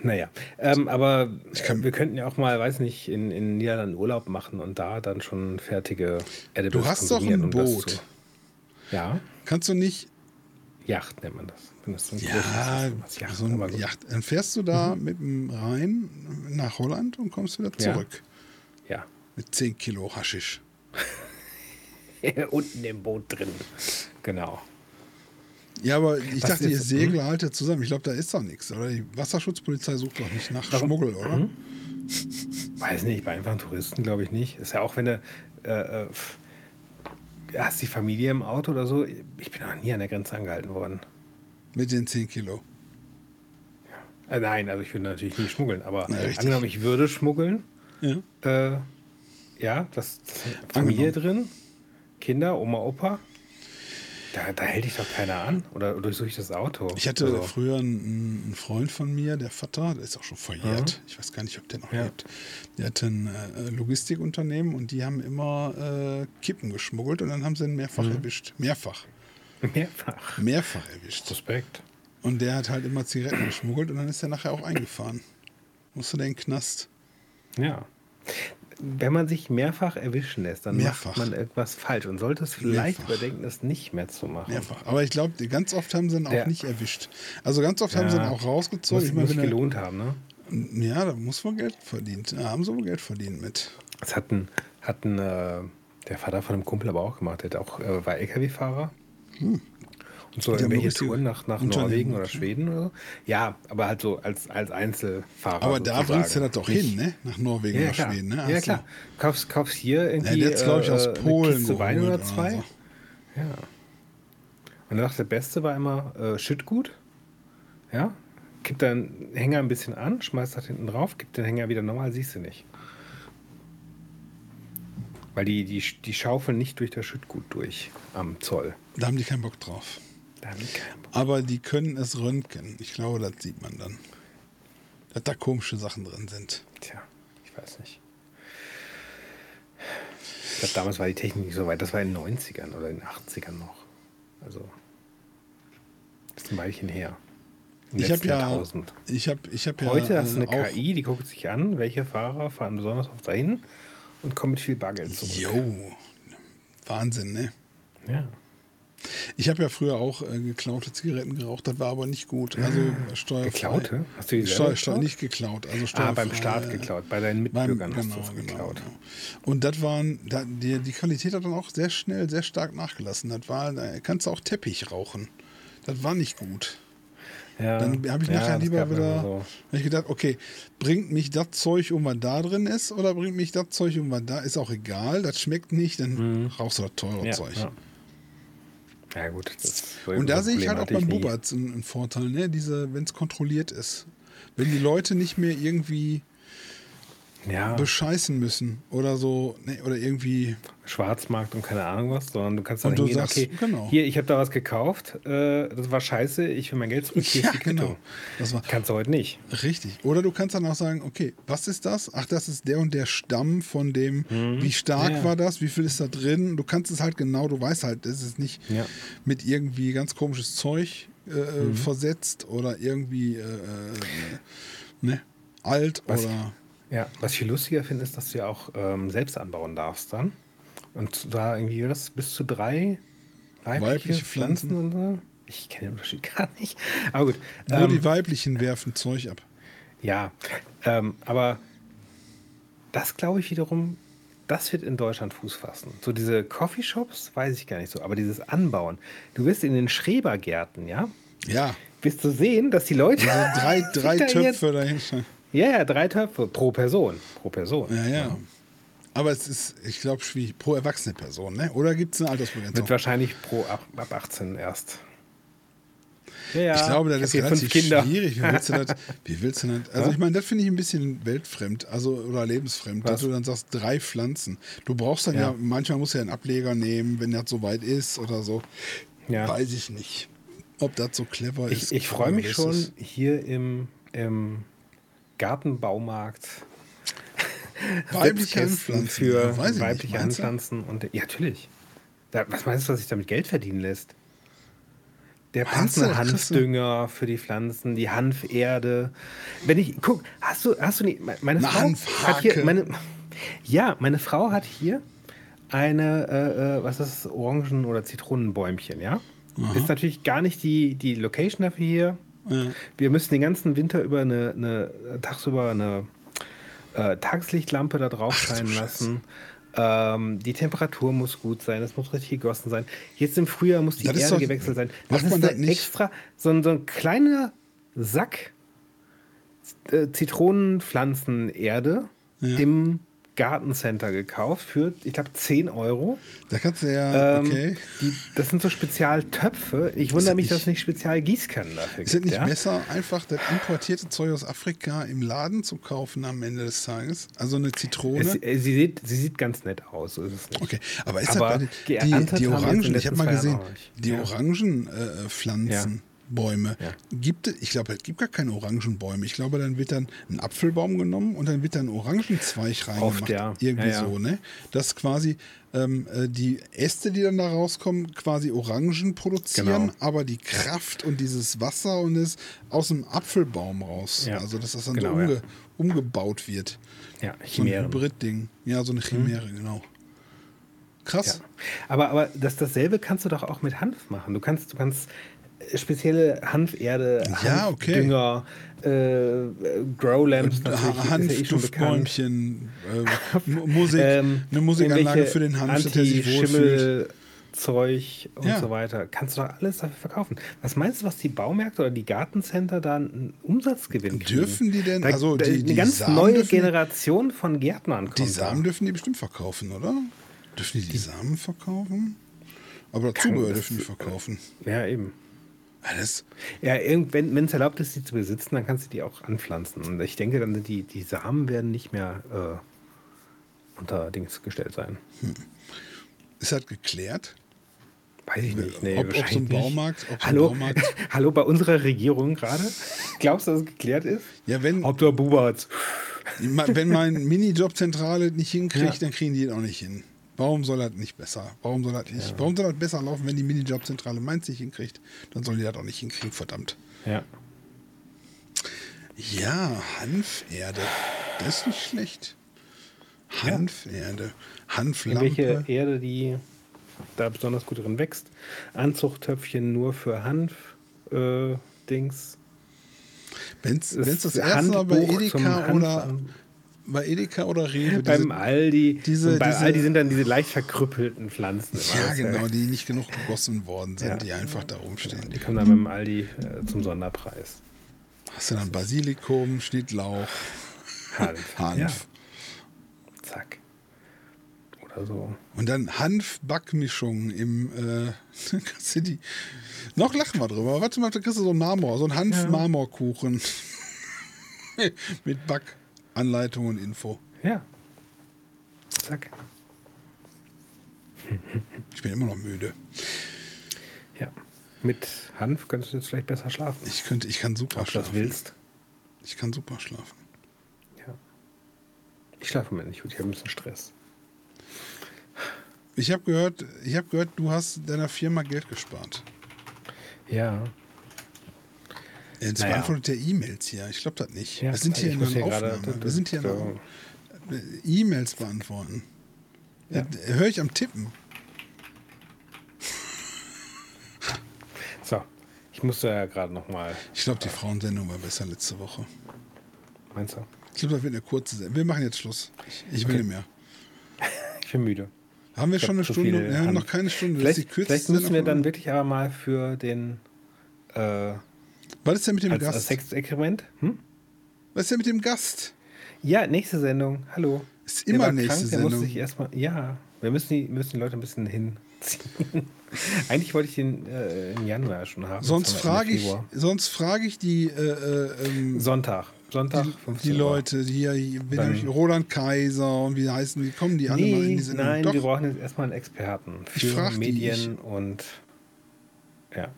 Naja, ähm, aber wir könnten ja auch mal, weiß nicht, in, in Niederlanden Urlaub machen und da dann schon fertige Edibles Du hast doch ein Boot. Ja, Kannst du nicht, Yacht nennt man das. Das so ja, Yacht, so ein. Yacht. Dann fährst du da mit dem Rhein nach Holland und kommst wieder Ja. zurück. Ja. Mit 10 Kilo Haschisch. Unten im Boot drin. Genau. Ja, aber ich Was dachte, ihr Segler haltet zusammen. Ich glaube, da ist doch nichts. Oder die Wasserschutzpolizei sucht doch nicht nach Warum? Schmuggel, oder? Mhm. Weiß nicht, bei einfachen Touristen glaube ich nicht. Ist ja auch, wenn du äh, äh, hast die Familie im Auto oder so. Ich bin noch nie an der Grenze angehalten worden. Mit den 10 Kilo. Äh, nein, also ich würde natürlich nie schmuggeln, aber Na, angenommen, ich würde schmuggeln. Ja. Äh, ja, das, das Familie drin, Kinder, Oma, Opa. Da, da hält dich doch keiner an. Oder durchsuche ich das Auto. Ich hatte Also, früher einen, einen Freund von mir, der Vater, der ist auch schon verjährt. Ich weiß gar nicht, ob der noch Ja. lebt. Der hatte ein äh, Logistikunternehmen und die haben immer äh, Kippen geschmuggelt und dann haben sie ihn mehrfach erwischt. Mehrfach. mehrfach. Mehrfach erwischt. Suspekt. Und der hat halt immer Zigaretten geschmuggelt und dann ist er nachher auch eingefahren. Musste der in den Knast. Ja. Wenn man sich mehrfach erwischen lässt, dann Mehrfach. macht man etwas falsch und sollte es vielleicht Mehrfach. überdenken, es nicht mehr zu machen. Mehrfach. Aber ich glaube, ganz oft haben sie ihn auch Ja. nicht erwischt. Also ganz oft haben sie ihn Ja. auch rausgezogen. Muss, Ich meine, muss gelohnt haben, ne? ja, da muss man Geld verdient. Da haben sie wohl Geld verdient mit. Das hatten, hatten äh, der Vater von einem Kumpel aber auch gemacht. Der hat auch, äh, war LKW-Fahrer. Und so irgendwelche Touren nach, nach Norwegen oder? Schweden oder so. Ja, aber halt so als, als Einzelfahrer. Aber da sozusagen. bringst du das doch hin, ne? Nach Norwegen Ja, oder klar. Schweden, ne? ja, Hast du- klar. Kaufst, kaufst hier irgendwie Ja, der hat's, glaub ich, aus äh, Polen eine Kiste Wein oder zwei. oder Ja. Und er dachte, der Beste war immer äh, Schüttgut. Ja. Kippt deinen Hänger ein bisschen an, schmeißt das hinten drauf, gibt den Hänger wieder normal, siehst du nicht. Weil die, die, die schaufeln nicht durch das Schüttgut durch am Zoll. Da haben die keinen Bock drauf. Aber die können es röntgen. Ich glaube, das sieht man dann. Dass da komische Sachen drin sind. Tja, ich weiß nicht. Ich glaube, damals war die Technik nicht so weit. Das war in den 90ern oder in den 80ern noch. Also, ist ein Weilchen her. Ich habe ja, Jahrtausend. ich habe, ich habe ja Heute hast du äh, eine auch, KI, die guckt sich an, welche Fahrer fahren besonders oft dahin und kommen mit viel Bargeld zurück. Jo, Wahnsinn, ne? Ja. Ich habe ja früher auch äh, geklaute Zigaretten geraucht, das war aber nicht gut. Also steuerfrei. Geklaute? Hast du die Steuer, geklaut? nicht geklaut, also Ah, beim Staat geklaut, bei deinen Beim, Mitbürgern genau, hast du genau, geklaut. genau. Und das waren, da, die, die Qualität hat dann auch sehr schnell, sehr stark nachgelassen. Das war, da kannst du auch Teppich rauchen. Das war nicht gut. Ja, Dann habe ich ja, nachher lieber wieder so. ich gedacht, okay, bringt mich das Zeug um, was da drin ist, oder bringt mich das Zeug um, was da ist, auch egal, das schmeckt nicht, dann rauchst du das teure Mhm. Ja, Zeug. Ja. gut. Das Und da sehe ich halt auch beim Bubatz einen, einen Vorteil, ne? Diese, wenn es kontrolliert ist. Wenn die Leute nicht mehr irgendwie. Ja, bescheißen müssen oder so, ne? oder irgendwie. Schwarzmarkt und keine Ahnung was, sondern du kannst dann hingehen, sagst, okay, genau. hier, ich habe da was gekauft, äh, das war scheiße, ich will mein Geld zurück, hier Ja, ist die Quittung. genau. Das war Kannst du heute nicht. richtig. Oder du kannst dann auch sagen, okay, was ist das? Ach, das ist der und der Stamm von dem, wie stark Mhm. Ja, war das, wie viel ist da drin? Du kannst es halt genau, du weißt halt, es ist nicht Ja. mit irgendwie ganz komisches Zeug äh, Mhm. versetzt oder irgendwie äh, äh, ne? alt Was- oder. Ja, was ich viel lustiger finde, ist, dass du ja auch ähm, selbst anbauen darfst dann. Und da irgendwie das bis zu drei weibliche, Weibliche Pflanzen. Pflanzen. und so. Ich kenne den Unterschied gar nicht. Aber gut. Nur ähm, die weiblichen werfen Zeug ab. Ja, ähm, aber das glaube ich wiederum, das wird in Deutschland Fuß fassen. So diese Coffeeshops weiß ich gar nicht so, aber dieses Anbauen. Du wirst in den Schrebergärten, ja, Ja, wirst du sehen, dass die Leute. also drei, drei Töpfe dahinter. Ja, ja, drei Töpfe pro Person. Pro Person. Ja, ja. Aber es ist, ich glaube, schwierig. Pro erwachsene Person, ne? Oder gibt es eine Altersbegrenzung? Wird wahrscheinlich pro ab, ab 18 erst. Ja, ja, ich glaube, das hab ist relativ schwierig. Wie willst du das? Wie willst du das? Also, ich meine, das finde ich ein bisschen weltfremd, also oder lebensfremd, dass Was? du dann sagst, drei Pflanzen. Du brauchst dann ja, Ja. manchmal musst du ja einen Ableger nehmen, wenn das soweit ist oder so. Ja. Weiß ich nicht, ob das so clever ist. Ich, ich freue mich schon ist- hier im, im Gartenbaumarkt Weibliche Handpflanzen, für ja, weibliche? Handpflanzen. Und, ja, natürlich. Da, was meinst du, was sich damit Geld verdienen lässt? Der passende Hanfdünger für die Pflanzen, die Hanferde. Wenn ich, guck, hast du, hast du nie, meine Eine Frau hat hier, meine, ja, meine Frau hat hier eine, äh, äh, was ist das, Orangen- oder Zitronenbäumchen, ja? Ist natürlich gar nicht die, die Location dafür hier. Ja. Wir müssen den ganzen Winter über eine, eine tagsüber eine äh, Tageslichtlampe da drauf scheinen lassen. Ähm, die Temperatur muss gut sein, es muss richtig gegossen sein. Jetzt im Frühjahr muss die Das Erde doch- gewechselt sein. Das ist das extra, so ein, so ein kleiner Sack äh, Zitronenpflanzenerde Ja. im Gartencenter gekauft für, ich glaube, 10 Euro. Da kannst du ja, Ähm, okay. die, das sind so Spezialtöpfe. Ich wundere mich, nicht- dass es nicht Spezialgießkannen dafür Ist es nicht ja? besser, einfach das importierte Zeug aus Afrika im Laden zu kaufen am Ende des Tages? Also eine Zitrone? Es, äh, sie, sieht, sie sieht ganz nett aus, so ist es nicht. Okay, aber ist Aber das die, die in Orangen, ich habe mal gesehen, die. Orangenpflanzen, äh, Bäume, Ja. gibt es, ich glaube, es gibt gar keine Orangenbäume. Ich glaube, dann wird dann ein Apfelbaum genommen und dann wird dann ein Orangenzweig reingemacht. Oft, ja. Irgendwie Ja, ja. so, ne? Dass quasi ähm, äh, die Äste, die dann da rauskommen, quasi Orangen produzieren, Genau. aber die Kraft und dieses Wasser und es aus dem Apfelbaum raus. Also, dass das dann Genau, so umge umgebaut wird. Ja, So ein. Hybrid-Ding. Ja, so eine Chimäre, genau. Krass. Aber, aber das, dasselbe kannst du doch auch mit Hanf machen. Du kannst, du kannst spezielle Hanferde, Ja, okay. Hanfdünger, äh, Growlamps natürlich, ist ja eh. Hanfduftbäumchen, äh, Mu- Musik, Ähm, eine Musikanlage für den Hanf, der sich wohlfühlt. Anti-Schimmel-Zeug und Ja. so weiter. Kannst du doch alles dafür verkaufen. Was meinst du, was die Baumärkte oder die Gartencenter da einen Umsatzgewinn kriegen? Dürfen die denn- Da, also da die- eine die ganz Samen neue dürfen die- Generation von Gärtnern kommt Die da. Samen dürfen die bestimmt verkaufen, oder? Dürfen die die Samen verkaufen? Aber Zubehör dürfen die verkaufen. Ja, eben. Alles. Ja, wenn es erlaubt ist, die zu besitzen, dann kannst du die auch anpflanzen. Und ich denke, dann die, die Samen werden nicht mehr äh, unter Dings gestellt sein. Ist das geklärt? Weiß ich nicht. Nee, Ob- ob so ein wahrscheinlich. Baumarkt- ob so Hallo, Baumarkt- Hallo, bei unserer Regierung gerade? Glaubst du, dass es geklärt ist? Ja, wenn, Hauptsache Bubatz. wenn mein Minijobzentrale nicht hinkriegt, Ja. dann kriegen die ihn auch nicht hin. Warum soll das nicht besser? Warum soll das nicht? Ja. Warum soll das besser laufen, wenn die Minijobzentrale Mainz nicht hinkriegt? Dann sollen die das auch nicht hinkriegen, verdammt. Ja. Ja, Hanferde. Das ist nicht schlecht. Hanferde. Hanflampe. Welche Erde, die da besonders gut drin wächst. Anzuchttöpfchen nur für Hanf. Äh, Dings. Wenn es das, erste Mal bei Edeka oder bei Edeka oder Rewe Beim diese- Aldi. diese- bei diese- Aldi sind dann diese leicht verkrüppelten Pflanzen. Ja, genau, die nicht genug gegossen worden sind, Ja. die einfach da rumstehen. Die kommen dann beim Aldi äh, zum Sonderpreis. Hast du dann Basilikum, Schnittlauch, Hanf. Hanf. Ja, zack. Oder so. Und dann Hanf-Backmischung im, äh, kannst du die, noch lachen wir drüber. Warte mal, da kriegst du so einen Marmor, so einen Hanf-Marmorkuchen. Mit Backanleitung und Info. Ja. Zack. Ich bin immer noch müde. Ja. Mit Hanf könntest du jetzt vielleicht besser schlafen. Ich könnte, ich kann super Ob du das schlafen. willst. Ich kann super schlafen. Ja. Ich schlafe Moment nicht gut, ich habe ein bisschen Stress. Ich habe gehört, ich habe gehört, du hast deiner Firma Geld gespart. Ja. Jetzt Naja. beantwortet der E-Mails hier. Ich glaube das nicht. ja Wir sind hier in einer Aufnahme. Wir sind hier in einer. E-Mails beantworten. Ja. Äh, Höre ich am Tippen. So, ich musste ja gerade noch mal. Ich glaube, die Frauensendung war besser letzte Woche. Meinst du? Ich glaube, das wird eine kurze Sendung. Wir machen jetzt Schluss. Ich, will Okay. nicht mehr. Ich bin müde. Haben wir Ich schon eine Stunde? Wir haben noch keine Stunde. Vielleicht, vielleicht müssen wir dann wirklich aber mal für den äh, Was ist denn mit dem als, als Gast? Sexexperiment. Hm? Was ist denn mit dem Gast? Ja, nächste Sendung. Hallo. Ist Der immer nächste krank, der Sendung. musste sich erstmal. Ja, wir müssen die, müssen die Leute ein bisschen hinziehen. Eigentlich wollte ich den äh, im Januar schon haben. Sonst frage ich, sonst frage ich die, äh, äh, ähm, Sonntag. Sonntag. die, 15 die. Leute, die hier, wie nämlich Roland Kaiser und wie heißen die, kommen die alle mal in Nee, die Sendung? nein, Doch, wir brauchen jetzt erstmal einen Experten für frag die, Medien und ja,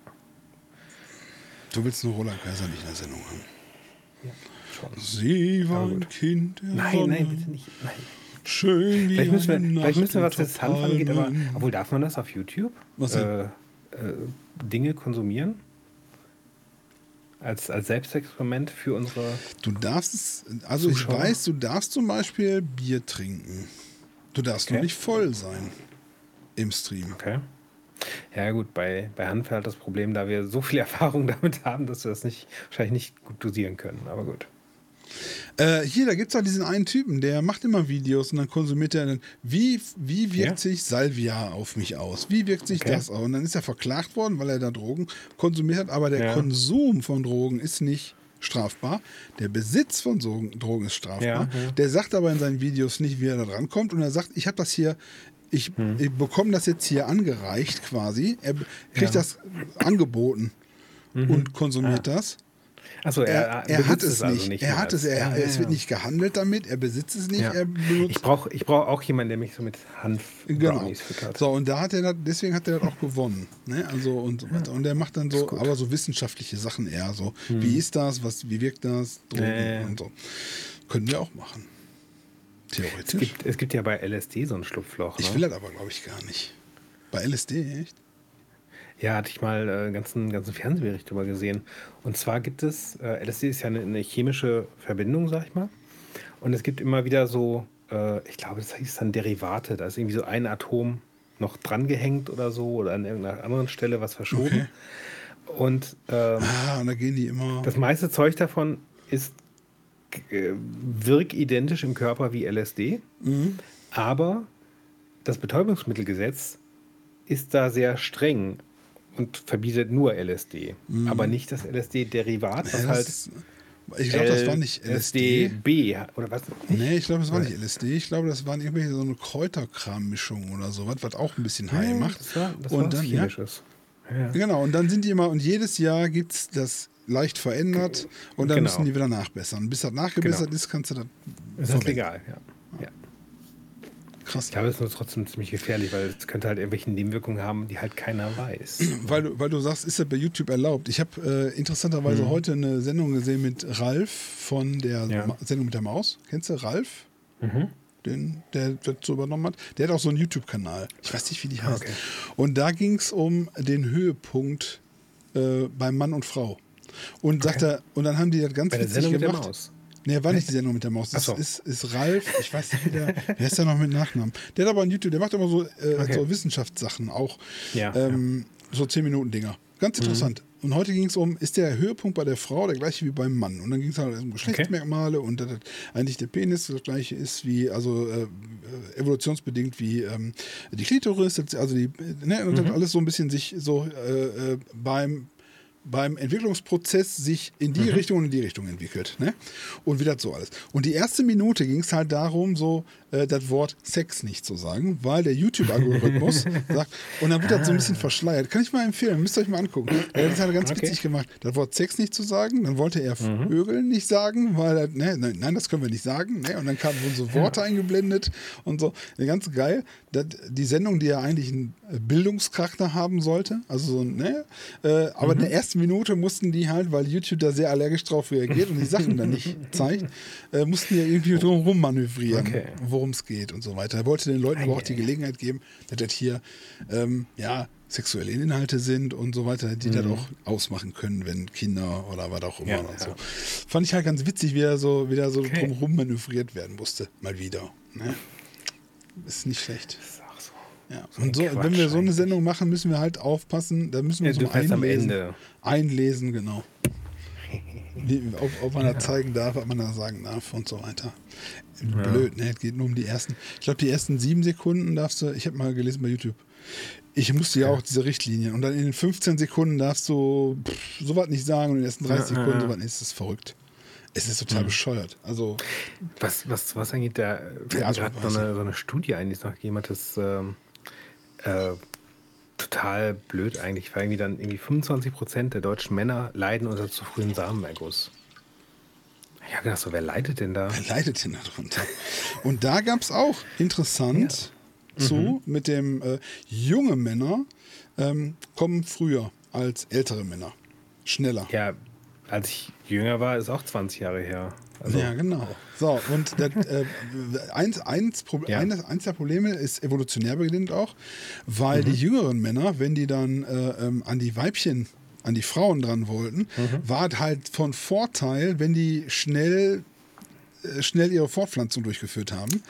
du willst nur Roland Kaiser nicht in der Sendung haben. schon. Sie war ein. Kind Nein, nein, bitte nicht. Nein. schön Vielleicht müssen wir, eine vielleicht müssen wir was Nacht das Hanf angeht, aber obwohl darf man das auf YouTube? Was? Äh, äh, Dinge konsumieren? Als, als Selbstexperiment für unsere. Du darfst es, also ich Zuschauer? weiß, du darfst zum Beispiel Bier trinken. Du darfst Okay. nur nicht voll sein im Stream. Okay. Ja, gut, bei, bei Hanf halt das Problem, da wir so viel Erfahrung damit haben, dass wir das nicht, wahrscheinlich nicht gut dosieren können. Aber gut. Äh, hier, da gibt es auch diesen einen Typen, der macht immer Videos und dann konsumiert er dann, wie, wie wirkt Ja? sich Salvia auf mich aus? Wie wirkt sich Okay. das aus? Und dann ist er verklagt worden, weil er da Drogen konsumiert hat, aber der Ja. Konsum von Drogen ist nicht strafbar. Der Besitz von Drogen, ist strafbar. Ja, ja. Der sagt aber in seinen Videos nicht, wie er da dran kommt und er sagt, ich habe das hier, ich, Hm. ich bekomme das jetzt hier angereicht quasi. Er kriegt Ja. das angeboten und konsumiert das. Achso, Er, er, er, hat es also nicht. Er mal. hat es, er, Ja, es ja, wird ja. nicht gehandelt damit, er besitzt es nicht, er. Ich brauche ich brauch auch jemanden, der mich so mit Genau. Hanf-Brownies füttert. So, und da hat er das, deswegen hat er das auch gewonnen. Ne? Also und so weiter. Und er macht dann so, aber so wissenschaftliche Sachen eher so. Wie ist das? Was, wie wirkt das? Drogen ja. und so. Können wir auch machen. Es Theoretisch. gibt, es gibt ja bei LSD so ein Schlupfloch. Ich ne? will das aber, glaube ich, gar nicht. Bei LSD, echt? Ja, hatte ich mal äh, einen ganzen, ganzen Fernsehbericht drüber gesehen. Und zwar gibt es, äh, LSD ist ja eine, eine chemische Verbindung, sag ich mal. Und es gibt immer wieder so, äh, ich glaube, das hieß dann Derivate. Da ist irgendwie so ein Atom noch drangehängt oder so oder an irgendeiner anderen Stelle was verschoben. Und ähm, Ah, und da gehen die immer. das meiste Zeug davon ist äh, wirkidentisch im Körper wie LSD. Mhm. Aber das Betäubungsmittelgesetz ist da sehr streng und verbietet nur LSD. Aber nicht das LSD-Derivat, was Ja, halt Mhm. ich glaube, das war nicht LSD. LSD-B oder was? Nee, ich glaube, das war nicht LSD. Ich glaube, das waren irgendwelche so eine Kräuterkram-Mischung oder so, was, was auch ein bisschen high Ja, macht. Das war, das und war dann, ja. Ja. genau, und dann sind die immer, und jedes Jahr gibt es das leicht verändert und dann Genau. müssen die wieder nachbessern. Bis das nachgebessert ist, kannst du das. Ist das legal, ja. ja. Krass. Ich glaube, es ist nur trotzdem ziemlich gefährlich, weil es könnte halt irgendwelche Nebenwirkungen haben, die halt keiner weiß. Weil du, weil du sagst, ist das bei YouTube erlaubt? Ich habe äh, interessanterweise heute eine Sendung gesehen mit Ralf von der Ja. Sendung mit der Maus. Kennst du Ralf? Mhm. den, der das so übernommen hat. Der hat auch so einen YouTube-Kanal. Ich weiß nicht, wie die heißt. Okay. Und da ging es um den Höhepunkt äh, beim Mann und Frau. Und sagt er, und dann haben die das ganz Bei der witzig Sendung mit der gemacht. Maus. Nee, war nicht die Sendung mit der Maus. Das so. ist, ist Ralf, ich weiß nicht, wie der, wer ist der noch mit Nachnamen? Der hat aber ein YouTube, der macht immer so, äh, Okay. so Wissenschaftssachen auch. Ja, ähm, So 10-Minuten-Dinger. Ganz interessant. Und heute ging es um, ist der Höhepunkt bei der Frau der gleiche wie beim Mann? Und dann ging es halt um Geschlechtsmerkmale und dass das eigentlich der Penis das gleiche ist wie, also äh, äh, evolutionsbedingt wie ähm, die Klitoris, also die, ne, und das alles so ein bisschen sich so äh, äh, beim beim Entwicklungsprozess sich in die Richtung und in die Richtung entwickelt. Ne? Und wie das so alles. Und die erste Minute ging es halt darum, so äh, das Wort Sex nicht zu sagen, weil der YouTube-Algorithmus sagt, und dann wird das so ein bisschen verschleiert. Kann ich mal empfehlen, müsst ihr euch mal angucken. Er hat das ganz Okay. witzig gemacht, das Wort Sex nicht zu sagen, dann wollte er Vögeln nicht sagen, weil er, ne, nein, nein, das können wir nicht sagen. Ne? Und dann kamen so Worte eingeblendet und so. Ja, Ganz geil. Das, die Sendung, die ja eigentlich einen Bildungscharakter haben sollte, also so ne? Äh, aber in der ersten Minute mussten die halt, weil YouTube da sehr allergisch drauf reagiert und die Sachen dann nicht zeigt, äh, mussten ja irgendwie drum rum manövrieren, Okay. worum es geht und so weiter. Er wollte den Leuten aber auch die. Gelegenheit geben, dass das hier ähm, ja, sexuelle Inhalte sind und so weiter, die das auch ausmachen können, wenn Kinder oder was auch immer Ja, und so. ja. Fand ich halt ganz witzig, wie er so wieder so Okay. drumherum manövriert werden musste. Mal wieder. Ne? Ist nicht schlecht. Das ist auch so. Ja. So Und so, Quatsch wenn wir so eine. Sendung machen, müssen wir halt aufpassen. Da müssen wir Ja, uns mal weißt am einlesen. Ende. Einlesen, genau. Ob, ob man da zeigen darf, ob man da sagen darf und so weiter. Blöd, ne? Es geht nur um die ersten. Ich glaube, die ersten sieben Sekunden darfst du, ich habe mal gelesen bei YouTube. Ich musste ja auch diese Richtlinien. Und dann in den 15 Sekunden darfst du pff, sowas nicht sagen und in den ersten 30 Ja, Sekunden ja. sowas nicht. Es ist verrückt. Es ist total bescheuert. Also, Was, was, was eigentlich da fällt Ja, mir so gerade so eine, so eine Studie es noch hat, das ähm, äh, total blöd eigentlich, weil irgendwie dann irgendwie 25 Prozent der deutschen Männer leiden unter zu frühen Samenerguss. Ich habe gedacht, so, wer leidet denn da? wer leidet denn darunter? Und da gab es auch interessant zu mit dem äh, junge Männer ähm, kommen früher als ältere Männer. Schneller. Ja, als ich jünger war, ist auch 20 Jahre her. Also, ja, genau. So, und das, äh, eins, eins, Ja. eines, eins der Probleme ist evolutionär bedingt auch, weil Mhm. die jüngeren Männer, wenn die dann äh, ähm, an die Weibchen, an die Frauen dran wollten, Mhm. war es halt von Vorteil, wenn die schnell schnell ihre Fortpflanzung durchgeführt haben,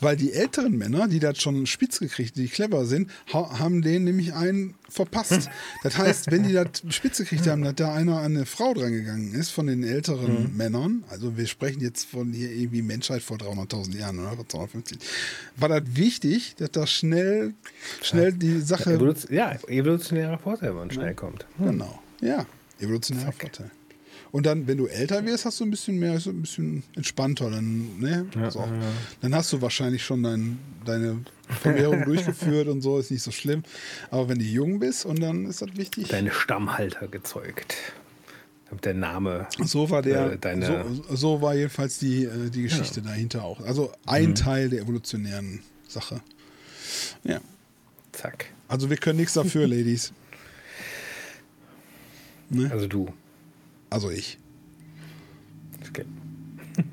weil die älteren Männer, die das schon spitz gekriegt, die clever sind, ha haben denen nämlich einen verpasst. Das heißt, wenn die das spitz gekriegt haben, dass da einer an eine Frau drangegangen ist von den älteren Männern, also wir sprechen jetzt von hier irgendwie Menschheit vor 300.000 Jahren oder? 250, war das wichtig, dass da schnell, schnell die Sache, Evolution, ja, evolutionärer Vorteil, wenn man schnell kommt. genau, ja, evolutionärer Vorteil. Und dann, wenn du älter wirst, hast du ein bisschen mehr, ein bisschen entspannter. Dann, ne? so. dann hast du wahrscheinlich schon dein, deine Vermehrung durchgeführt und so, ist nicht so schlimm. Aber wenn du jung bist und dann ist das wichtig. Deine Stammhalter gezeugt. Der Name. So war der, äh, deine- so, so war jedenfalls die, äh, die Geschichte dahinter auch. Also ein Teil der evolutionären Sache. Ja. Zack. Also wir können nichts dafür, Ladies. Ne? Also du. Also ich. Okay.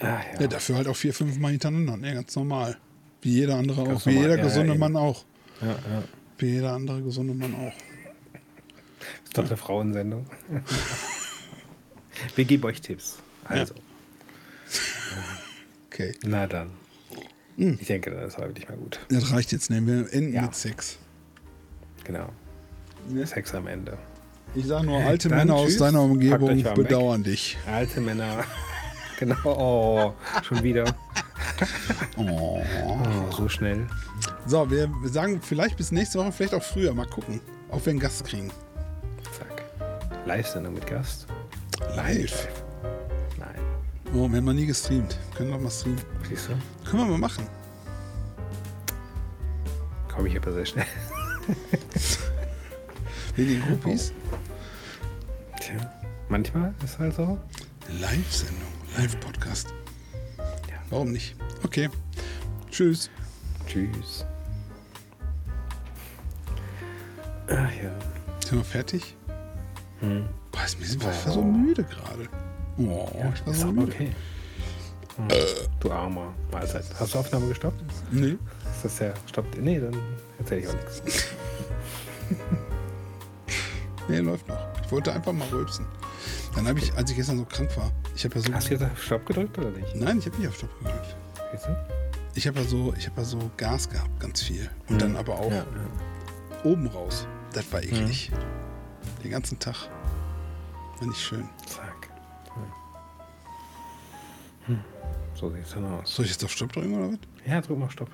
ah, Ja, dafür halt auch vier, fünf Mal hintereinander. Ne, ganz normal. Wie jeder andere Ganz auch. Wie normal, jeder ja, gesunde eben. Mann auch. Ja, ja. Wie jeder andere gesunde Mann auch. Ist doch eine Frauensendung. Wir geben euch Tipps. Also, Okay. na dann. Hm. Ich denke, das war wirklich mal gut. Das reicht jetzt. Ne? Wir enden Ja. mit Sex. Genau. Sex am Ende. Ich sage nur, alte Dann Männer aus tschüss. deiner Packt Umgebung warm weg. bedauern dich. Alte Männer. genau. Oh, schon wieder. Oh. Oh, so schnell. So, wir wir sagen vielleicht bis nächste Woche, vielleicht auch früher. Mal gucken. Auch wenn Gast kriegen. Zack. Live-Sendung mit Gast. Live. Nein. Oh, wir haben noch nie gestreamt. Können wir mal streamen. Siehst du? Können wir mal machen. Komme ich aber sehr schnell. Wegen den Groupies. Tja. Manchmal ist halt so. Live-Sendung. Live-Podcast. Ja. Warum nicht? Okay. Tschüss. Tschüss. Ach ja. Sind wir fertig? Hm. Boah, ist mir- war so müde gerade. Oh, ich war so müde. okay. Du armer Mahlzeit. Hast du Aufnahme gestoppt? Nee. Ist das ja stoppt? Nee, dann erzähle ich auch nichts. Nee, läuft noch. Ich wollte einfach mal rülpsen. Dann habe ich, als ich gestern so krank war, ich habe ja so. Hast du jetzt auf Stopp gedrückt oder nicht? Nein, ich habe nicht auf Stopp gedrückt. Du? Ich habe ja so, ich habe ja so Gas gehabt, ganz viel. Und dann aber auch Ja, oben raus. Das war eklig. Den ganzen Tag. War nicht schön. Zack. Hm. So sieht's dann aus. Soll ich jetzt auf Stopp drücken oder was? Ja, drück mal Stopp.